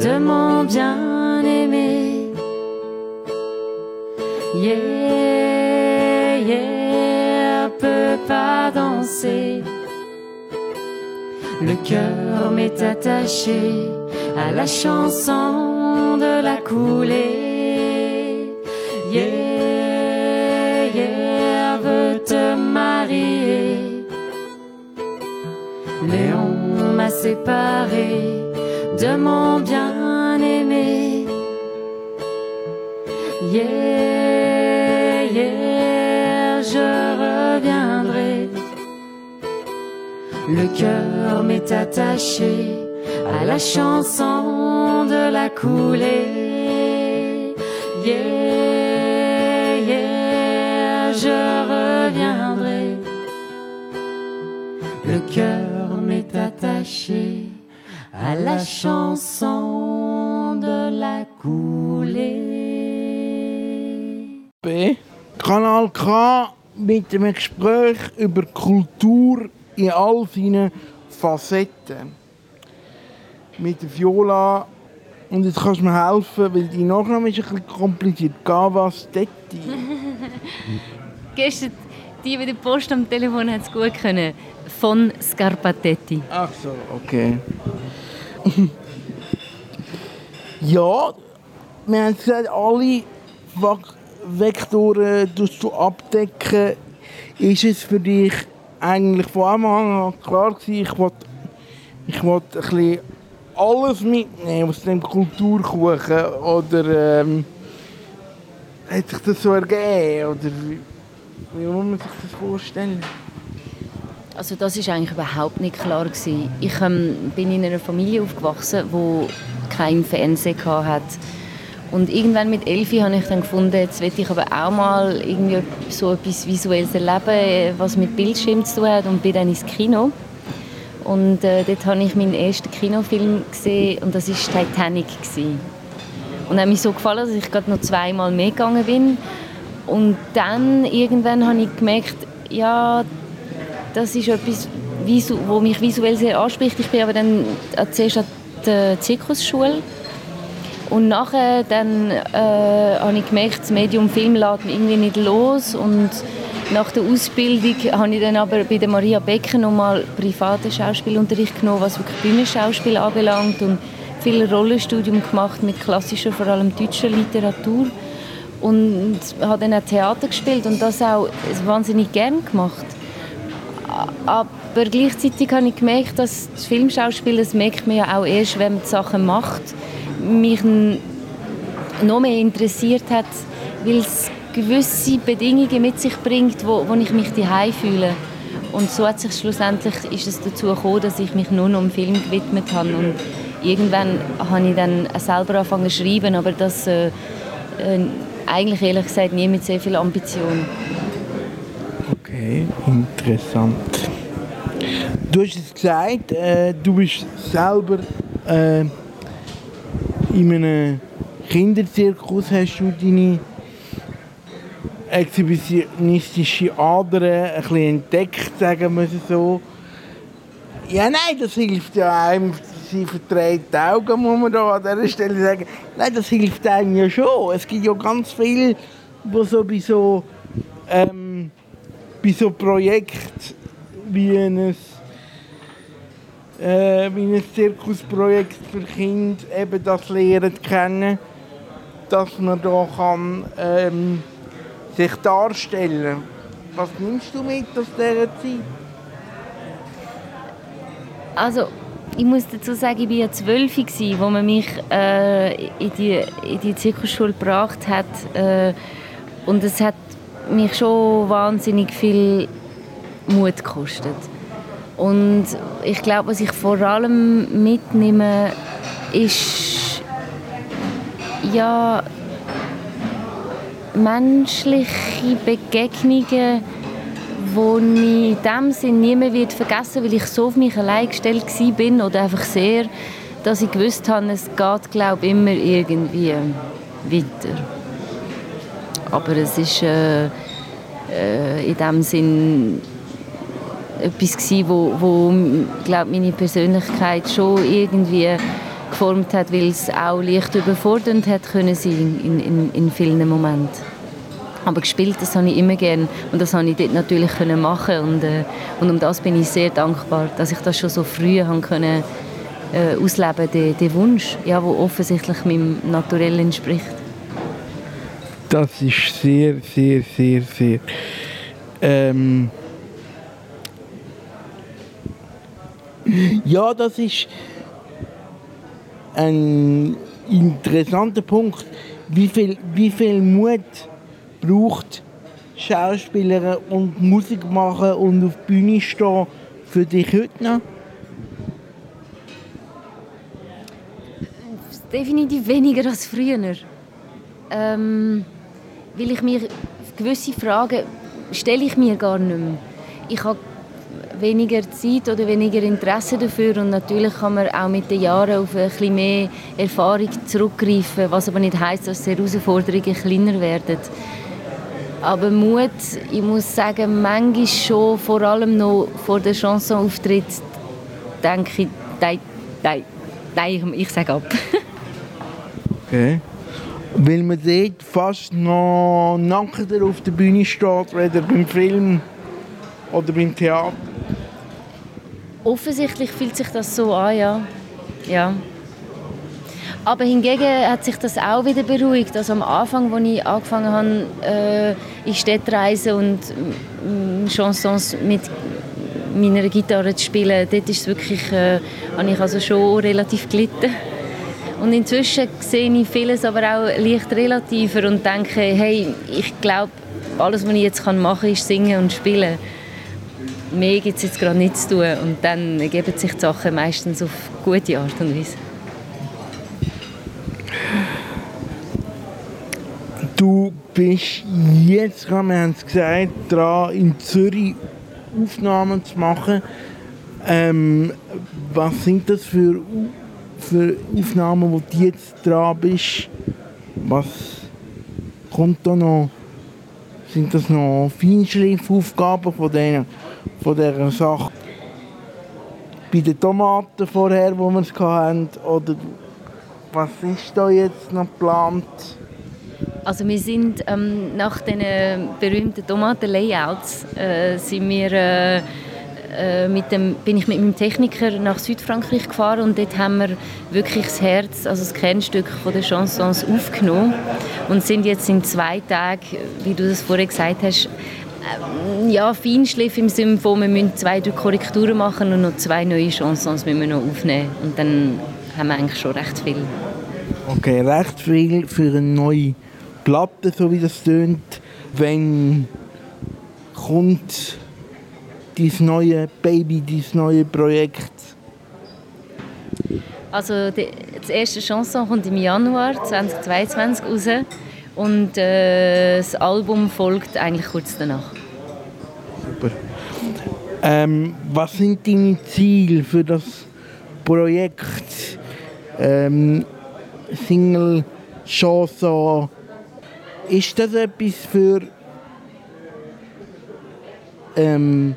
de mon bien-aimé. Yeah, yeah, peut pas danser. Le cœur m'est attaché à la chanson de la coulée. Yeah, yeah, veut te marier. Mais on m'a séparé mon bien-aimé. Yeah, yeah, je reviendrai. Le cœur m'est attaché à la chanson de la coulée. Yeah, yeah, je reviendrai. Le cœur m'est attaché à la chanson de la coulée. B. Kanal K mit einem Gespräch über Kultur in all seinen Facetten. Mit der Viola. Und jetzt kannst du mir helfen, weil die Nachname ist ein bisschen kompliziert. Gavastetti. Gestern, die bei der Post am Telefon hat es gut können. Von Scarpatetti. Ach so, okay. ja, wir haben gesagt, alle Vektoren tust du abdecken. Ist es für dich eigentlich von Anfang an klar gewesen, ich wollte ich wollt ein bisschen alles mitnehmen aus dem Kulturkuchen oder ähm, hat sich das so ergeben oder wie, wie muss man sich das vorstellen? Also das ist eigentlich überhaupt nicht klar gewesen. Ich ähm, bin in einer Familie aufgewachsen, wo kein Fernsehen hat. Und irgendwann mit Elfi habe ich dann gefunden, jetzt will ich aber auch mal irgendwie so etwas Visuelles erleben, was mit Bildschirm zu tun hat und bin dann ins Kino. Und äh, dort habe ich meinen ersten Kinofilm gesehen und das war Titanic. Gewesen. Und hat mich so gefallen, dass ich gerade noch zweimal mehr gegangen bin. Und dann irgendwann habe ich gemerkt, ja, das ist etwas, wo mich visuell sehr anspricht. Ich bin aber dann zuerst an der Zirkusschule und nachher dann, äh, habe ich gemerkt, das Medium Film lässt mich irgendwie nicht los und nach der Ausbildung habe ich dann aber bei der Maria Becker nochmal privaten Schauspielunterricht genommen, was wirklich Bühnenschauspiel anbelangt und viel Rollenstudium gemacht mit klassischer, vor allem deutscher Literatur und habe dann auch Theater gespielt und das auch wahnsinnig gern gemacht. Aber gleichzeitig habe ich gemerkt, dass das Filmschauspiel, das merkt man ja auch erst, wenn man die Sachen macht, mich noch mehr interessiert hat, weil es gewisse Bedingungen mit sich bringt, wo, wo ich mich daheim fühle. Und so hat sich schlussendlich ist es dazu gekommen, dass ich mich nur noch dem Film gewidmet habe. Und irgendwann habe ich dann selber angefangen zu schreiben, aber das äh, äh, eigentlich ehrlich gesagt nie mit sehr viel Ambition. Okay, interessant. Du hast es gesagt, äh, du bist selber äh, in einem Kinderzirkus, hast du deine exhibitionistische Ader ein bisschen entdeckt, sagen wir es so. Ja, nein, das hilft ja einem. Sie verdreht die Augen, muss man da an dieser Stelle sagen. Nein, das hilft einem ja schon. Es gibt ja ganz viel, wo so bei so, ähm, bei so Projekten wie ein, äh, wie ein Zirkusprojekt für Kinder eben das lernen kennen, dass man da kann, ähm, sich darstellen. Was nimmst du mit aus dieser Zeit? Also, ich muss dazu sagen, ich war ja zwölf, als man mich äh, in, die, in die Zirkusschule gebracht hat. Äh, und es hat mich schon wahnsinnig viel Mut gekostet. Und ich glaube, was ich vor allem mitnehme, ist ja menschliche Begegnungen, wo ich in dem Sinn nie mehr wird vergessen weil ich so auf mich allein gestellt bin oder einfach sehr, dass ich gewusst habe, es geht glaube ich, immer irgendwie weiter. Aber es ist äh, äh, in dem Sinn etwas gewesen, wo, wo glaub, meine Persönlichkeit schon irgendwie geformt hat, weil es auch leicht überfordernd hat können sein in, in, in vielen Momenten. Aber gespielt, das habe ich immer gern und das habe ich dort natürlich können machen und, äh, und um das bin ich sehr dankbar, dass ich das schon so früh haben können äh, ausleben, den, den Wunsch, ja, wo offensichtlich meinem Naturell entspricht. Das ist sehr, sehr, sehr, sehr. Ähm ja, das ist ein interessanter Punkt. Wie viel, wie viel Mut braucht Schauspieler und Musik machen und auf die Bühne stehen für dich heute noch? Definitiv weniger als früher. Ähm, weil ich mir gewisse Fragen stelle ich mir gar nicht mehr. Ich habe weniger Zeit oder weniger Interesse dafür und natürlich kann man auch mit den Jahren auf ein bisschen mehr Erfahrung zurückgreifen, was aber nicht heißt, dass die Herausforderungen kleiner werden. Aber Mut, ich muss sagen, manchmal schon, vor allem noch vor der Chanson-Auftritt, denke ich, nein, nein, nein, ich sage ab. Okay. Weil man dort fast noch nackter auf der Bühne steht, weder beim Film oder beim Theater. Offensichtlich fühlt sich das so an, ja. ja. Aber hingegen hat sich das auch wieder beruhigt. Also am Anfang, als ich angefangen habe, äh, in Städtereisen und äh, Chansons mit meiner Gitarre zu spielen, dort ist wirklich, äh, habe ich also schon relativ gelitten. Und inzwischen sehe ich vieles aber auch leicht relativer und denke, hey, ich glaube, alles, was ich jetzt machen kann, ist singen und spielen. Mehr gibt es jetzt gerade nicht zu tun und dann ergeben sich die Sachen meistens auf gute Art und Weise. Du bist jetzt, wir haben es gesagt, dran, in Zürich Aufnahmen zu machen. Ähm, was sind das für, für Aufnahmen, wo du jetzt dran bist? Was kommt da noch? Sind das noch Feinschliffaufgaben von, denen, von dieser Sache? Bei den Tomaten vorher, wo wir es hatten? Oder was ist da jetzt noch geplant? Also wir sind ähm, nach den berühmten Tomaten-Layouts äh, sind wir äh, äh, mit dem, bin ich mit meinem Techniker nach Südfrankreich gefahren und dort haben wir wirklich das Herz, also das Kernstück von der Chansons aufgenommen und sind jetzt in zwei Tagen, wie du das vorher gesagt hast, äh, ja, Feinschliff im Sinne von, wir müssen zwei, drei Korrekturen machen und noch zwei neue Chansons müssen wir noch aufnehmen und dann haben wir eigentlich schon recht viel. Okay, recht viel für eine neue Platte, so wie das tönt. Wenn kommt dieses neue Baby, dieses neue Projekt? Also die, das erste Chanson kommt im Januar 2022 raus und äh, das Album folgt eigentlich kurz danach. Super. Ähm, was sind deine Ziele für das Projekt? Ähm, Single, Chanson, ist das etwas für ähm,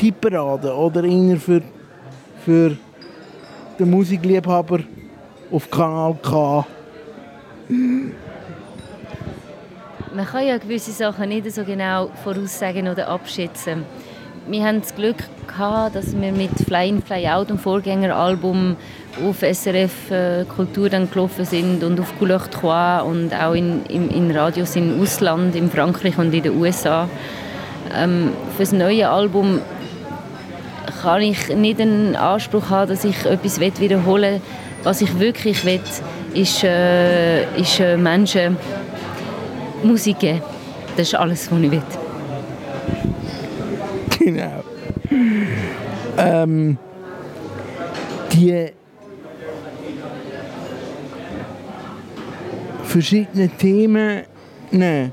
die Parade oder eher für, für den Musikliebhaber auf Kanal K? Man kann ja gewisse Sachen nicht so genau voraussagen oder abschätzen. Wir haben das Glück gehabt, dass wir mit Fly In Fly Out, dem Vorgängeralbum, auf SRF äh, Kultur dann gelaufen sind und auf Couleur 3 und auch in, in, in Radios im Ausland, in Frankreich und in den USA. Ähm, für das neue Album kann ich nicht den Anspruch haben, dass ich etwas wiederholen will. Was ich wirklich will, ist, äh, ist äh, Menschen Musik geben. Das ist alles, was ich will. Genau. Ähm, die verschiedenen Themen, die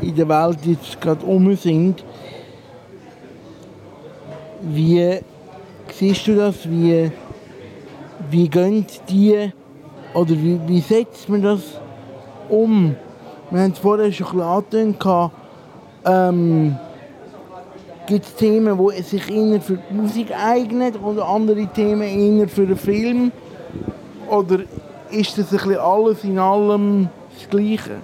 in der Welt jetzt gerade um sind, wie siehst du das? Wie, wie gehen die oder wie, wie setzt man das um? Wir haben es vorher schon ein bisschen angetönt. Ähm, Gibt es Themen, die sich eher für die Musik eignen oder andere Themen eher für den Film? Oder ist das ein bisschen alles in allem das Gleiche?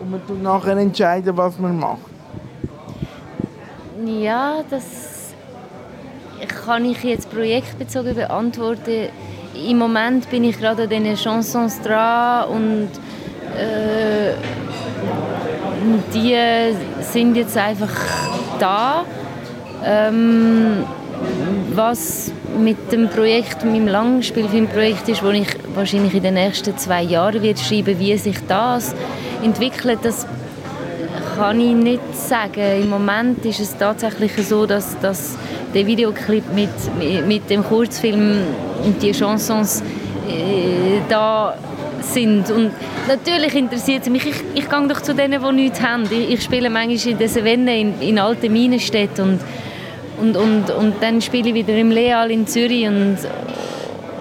Und man tut nachher entscheiden, was man macht. Ja, das kann ich jetzt projektbezogen beantworten. Im Moment bin ich gerade an diesen Chansons dran und äh, die sind jetzt einfach da. Ähm, was mit dem Projekt, meinem Langspielfilmprojekt ist, wo ich wahrscheinlich in den nächsten zwei Jahren wird schreiben, wie sich das entwickelt, das kann ich nicht sagen. Im Moment ist es tatsächlich so, dass, dass der Videoclip mit, mit dem Kurzfilm und die Chansons äh, da sind. Und natürlich interessiert es mich. Ich, ich gehe doch zu denen, die nichts haben. Ich, ich spiele manchmal in den Savenne in, in alten Minenstädten und, und, und, und dann spiele ich wieder im Leal in Zürich und,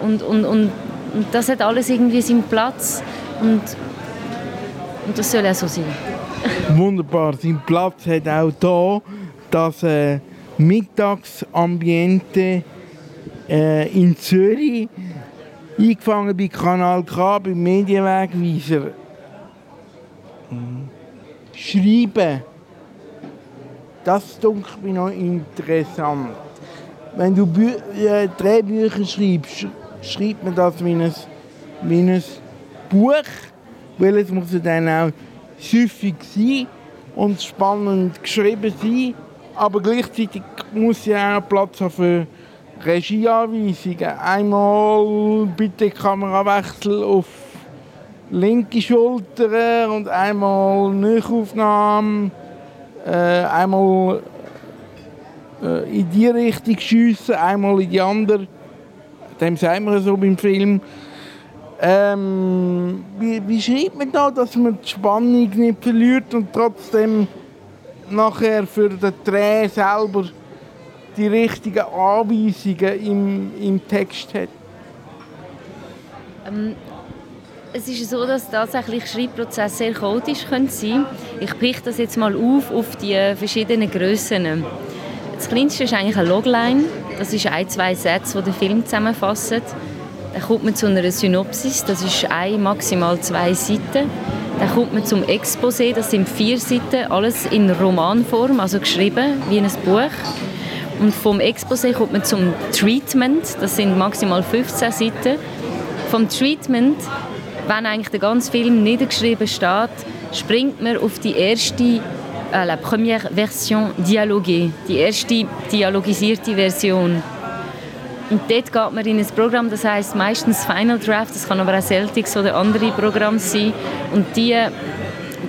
und, und, und, und das hat alles irgendwie seinen Platz. Und Und das soll auch so sein. Wunderbar. Sein Platz hat auch da das äh, Mittagsambiente äh, in Zürich, eingefangen bei Kanal K, beim Medienwegweiser. Mhm. Schreiben. Das dunkelt mich noch interessant. Wenn du Bü äh, Drehbücher schreibst, schreibt man das wie ein, wie ein Buch, weil es muss dann auch süffig sein und spannend geschrieben sein, aber gleichzeitig muss ja auch Platz haben für Regieanweisungen. Einmal bitte Kamerawechsel auf linke Schulter und einmal Nachaufnahme, äh, einmal äh, in die Richtung schiessen, einmal in die andere. Dem sagen wir so beim Film. Ähm, wie, wie schreibt man da, dass man die Spannung nicht verliert und trotzdem nachher für den Dreh selber die richtigen Anweisungen im, im Text hat? Ähm, es ist so, dass tatsächlich Schreibprozesse sehr chaotisch sein können. Ich piche das jetzt mal auf auf die verschiedenen Grössen. Das kleinste ist eigentlich eine Logline. Das ist ein, zwei Sätze, die den Film zusammenfassen. Dann kommt man zu einer Synopsis, das ist ein, maximal zwei Seiten. Dann kommt man zum Exposé, das sind vier Seiten, alles in Romanform, also geschrieben wie ein Buch. Und vom Exposé kommt man zum Treatment, das sind maximal 15 Seiten. Vom Treatment, wenn eigentlich der ganze Film niedergeschrieben steht, springt man auf die erste äh, la première version dialoguée, die erste dialogisierte Version. Und dort geht man in ein Programm, das heißt meistens Final Draft, das kann aber auch Celtics oder andere Programme sein. Und die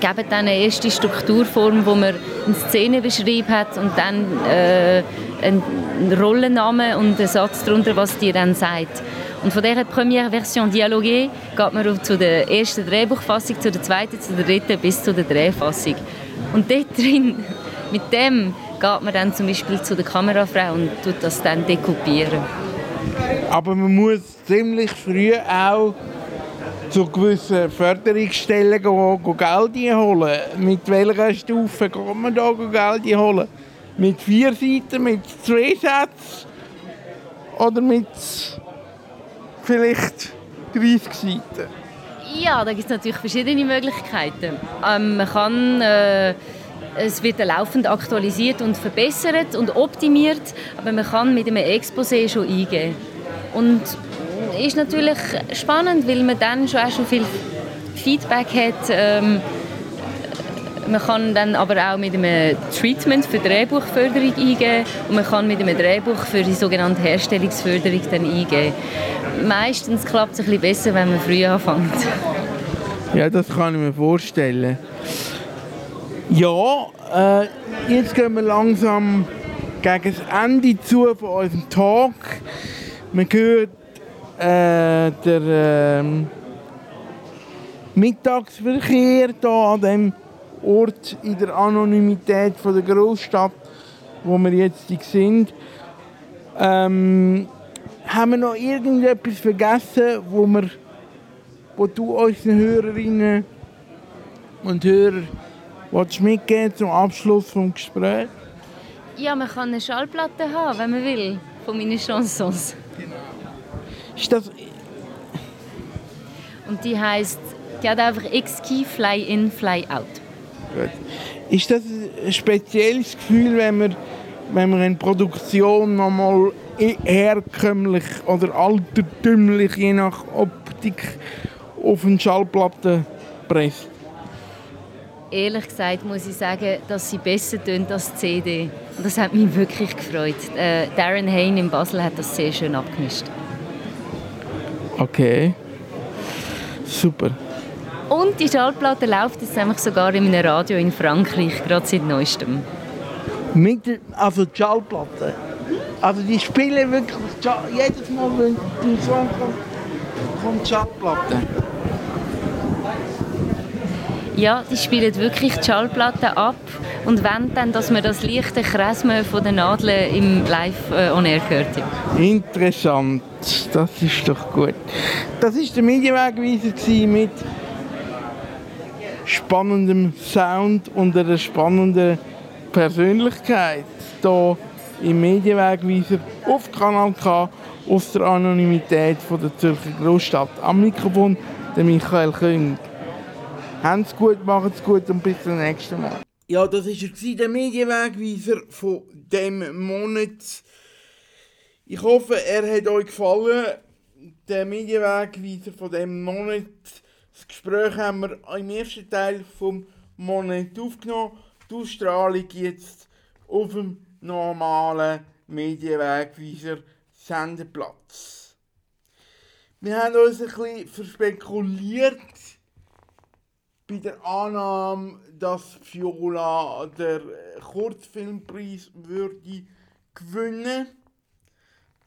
geben dann eine erste Strukturform, wo man eine Szene beschrieben hat und dann äh, einen Rollennamen und einen Satz darunter, was die dann sagt. Und von dieser Premiere Version Dialoguée geht man zu der ersten Drehbuchfassung, zu der zweiten, zu der dritten bis zu der Drehfassung. Und dort drin, mit dem geht man dann zum Beispiel zu der Kamerafrau und tut das dann dekoupieren. Aber man muss ziemlich früh auch zu gewissen Förderungsstellen gehen, gehen Geld holen. Mit welcher Stufe kann man da Geld holen? Mit vier Seiten, mit zwei Sätzen oder mit vielleicht 30 Seiten? Ja, da gibt es natürlich verschiedene Möglichkeiten. Ähm, man kann, äh, es wird laufend aktualisiert und verbessert und optimiert, aber man kann mit einem Exposé schon eingehen. Und ist natürlich spannend, weil man dann schon auch schon viel Feedback hat. Ähm, man kann dann aber auch mit einem Treatment für Drehbuchförderung eingehen und man kann mit einem Drehbuch für die sogenannte Herstellungsförderung dann eingehen. Meistens klappt es ein bisschen besser, wenn man früh anfängt. Ja, das kann ich mir vorstellen. Ja, äh, jetzt gehen wir langsam gegen das Ende zu von unserem Talk. Man hört äh, der äh, Mittagsverkehr hier an dem Ort in der Anonymität von der Großstadt, wo wir jetzt sind. Ähm, haben wir noch irgendetwas vergessen, wo, wir, wo du unseren Hörerinnen und Hörern mitgeben zum Abschluss des Gesprächs? Ja, man kann eine Schallplatte haben, wenn man will, von meinen Chansons. Genau. Ist das... Und die heisst «Geht einfach X-Key, Fly In, Fly Out». Gut. Ist das ein spezielles Gefühl, wenn man, wenn man eine Produktion nochmal herkömmlich oder altertümlich, je nach Optik, auf eine Schallplatte presst? Ehrlich gesagt muss ich sagen, dass sie besser tönt als die CD. Und das hat mich wirklich gefreut. Äh, Darren Hain in Basel hat das sehr schön abgemischt. Okay. Super. Und die Schallplatte läuft jetzt nämlich sogar in einem Radio in Frankreich, gerade seit neuestem. Mit der, also die Schallplatte? Also die spielen wirklich jedes Mal, wenn ein Song kommt, kommt die Schallplatte? Ja, die spielen wirklich die Schallplatte ab und wollen dann, dass man das leichte Kresmen von den Nadeln im Live äh, on Air hört. Interessant, das ist doch gut. Das war der Medienwegweiser mit spannendem Sound und einer spannenden Persönlichkeit hier im Medienwegweiser auf Kanal K aus der Anonymität von der Zürcher Großstadt. Am Mikrofon der Michael Küng. Habt's gut, macht's gut und bis zum nächsten Mal. Ja, das war der Medienwegweiser von dem Monat. Ich hoffe, er hat euch gefallen. Der Medienwegweiser von dem Monat. Das Gespräch haben wir im ersten Teil vom Monat aufgenommen. Die Ausstrahlung jetzt auf dem normalen Medienwegweiser Sendeplatz. Wir haben uns ein bisschen verspekuliert bei der Annahme, dass Viola der Kurzfilmpreis würde gewinnen.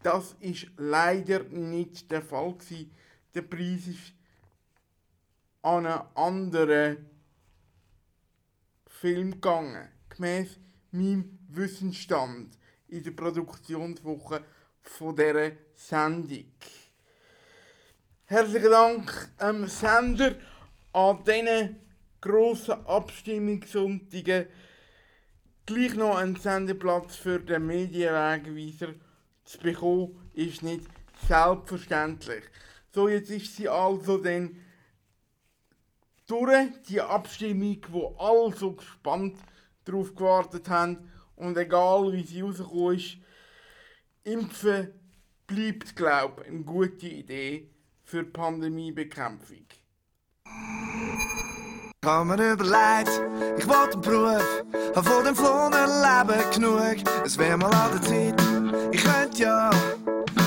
Das ist leider nicht der Fall gewesen. Der Preis ist an einen anderen Film gegangen, gemäß meinem Wissensstand in der Produktionswoche von dieser Sendung. Herzlichen Dank am Sender an diesen grossen Abstimmungssonntagen gleich noch einen Sendeplatz für den Medienwegweiser zu bekommen, ist nicht selbstverständlich. So, jetzt ist sie also dann durch die Abstimmung, wo alle so gespannt darauf gewartet haben und egal wie sie rausgekommen ist, Impfen bleibt, glaube ich, eine gute Idee für die Pandemiebekämpfung. Ich habe mir überlegt, ich wollte einen Beruf, habe von dem flohen Leben genug. Es wäre mal an der Zeit, ich könnte ja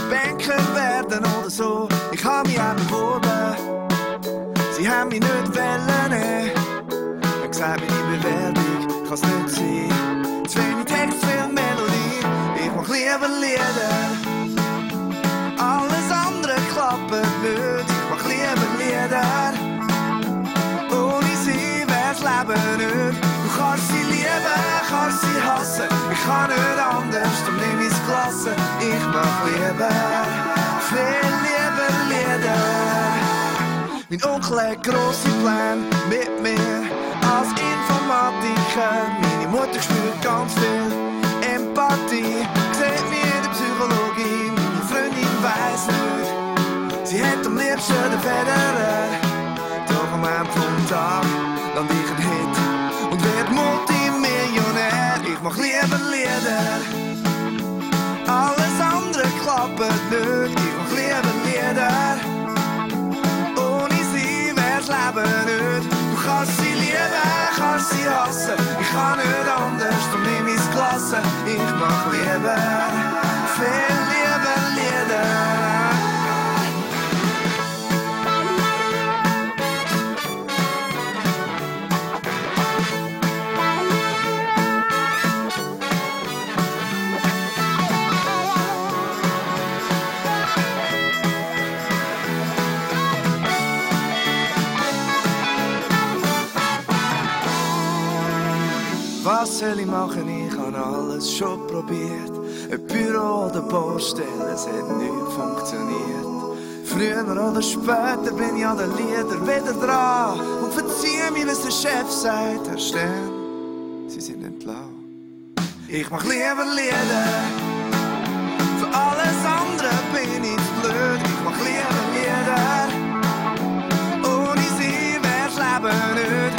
Banker werden oder so. Ich habe mich auch beworben, sie haben mich nicht wollen. Ich gesagt, meine Bewerbung kann es nicht sein. Zu wenig Text, viel Melodie, ich mach lieber Lieder. Sie hassen. Ich kann nicht anders, darum nimm ich's Klasse. Ich mach lieber, viel lieber Lieder. Mein Onkel hat grosse Pläne mit mir als Informatiker. Meine Mutter spürt ganz viel Empathie. Sieht mich in der Psychologie, meine Freundin weiss nicht. Sie hat am liebsten den Federer. Doch am Ende vom Tag Lieder. Alles andere klappt nicht. Ich mach lieber Lieder. Ohne sie wär's Leben nicht. Du kannst sie lieben, kannst sie hassen. Ich kann nicht anders, darum nimm ich's Klasse. Ich mach lieber, viel soll ich machen? Ich habe alles schon probiert. Ein Büro oder Baustelle, es hat nicht funktioniert. Früher oder später bin ich an den Liedern wieder dran. Und verzieh mir, was der Chef sagt, Herr Stern, Sie sind entlassen. Ich mach lieber Lieder. Für alles andere bin ich blöd. Ich mach lieber Lieder. Ohne sie wär's Leben nicht.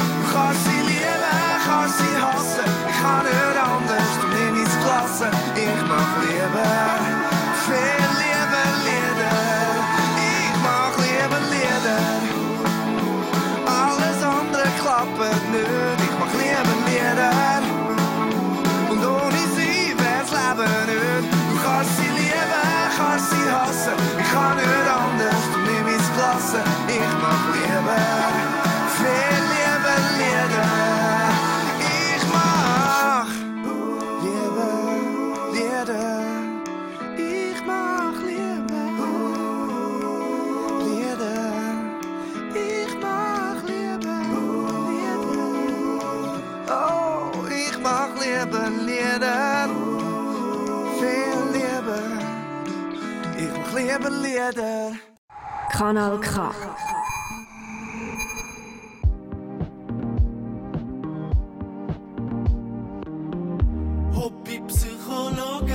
Ich kann nicht anders, du nimm Klasse. Ich mach lieber, Liebe Kanal K. Hobbypsychologe,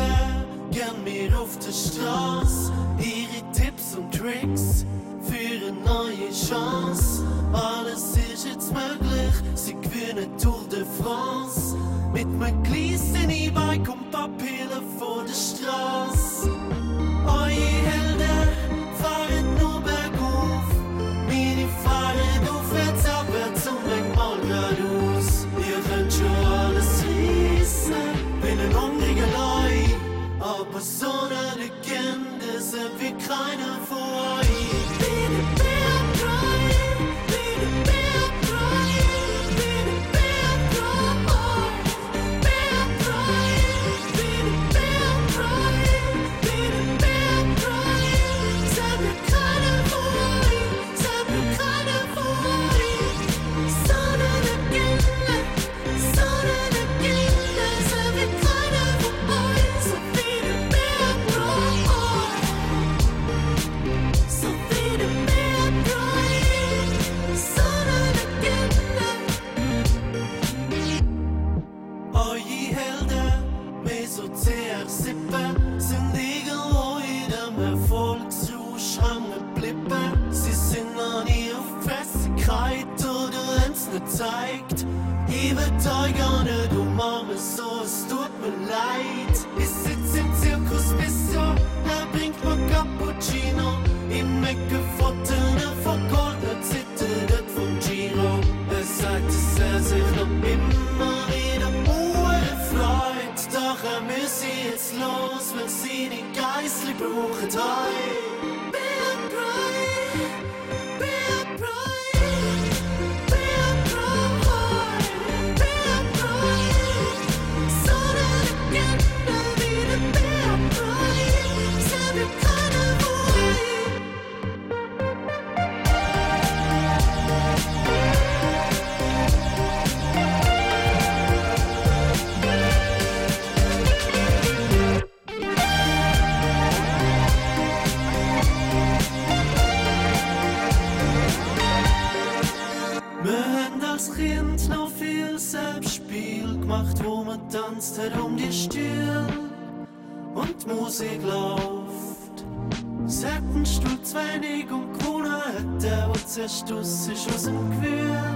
gern mir auf der Straße. Ihre Tipps und Tricks für eine neue Chance. Buch treu. Musik läuft. Seitenstuhl, Zweinig und Corona der, was zerstoßen ist aus dem Gewirr.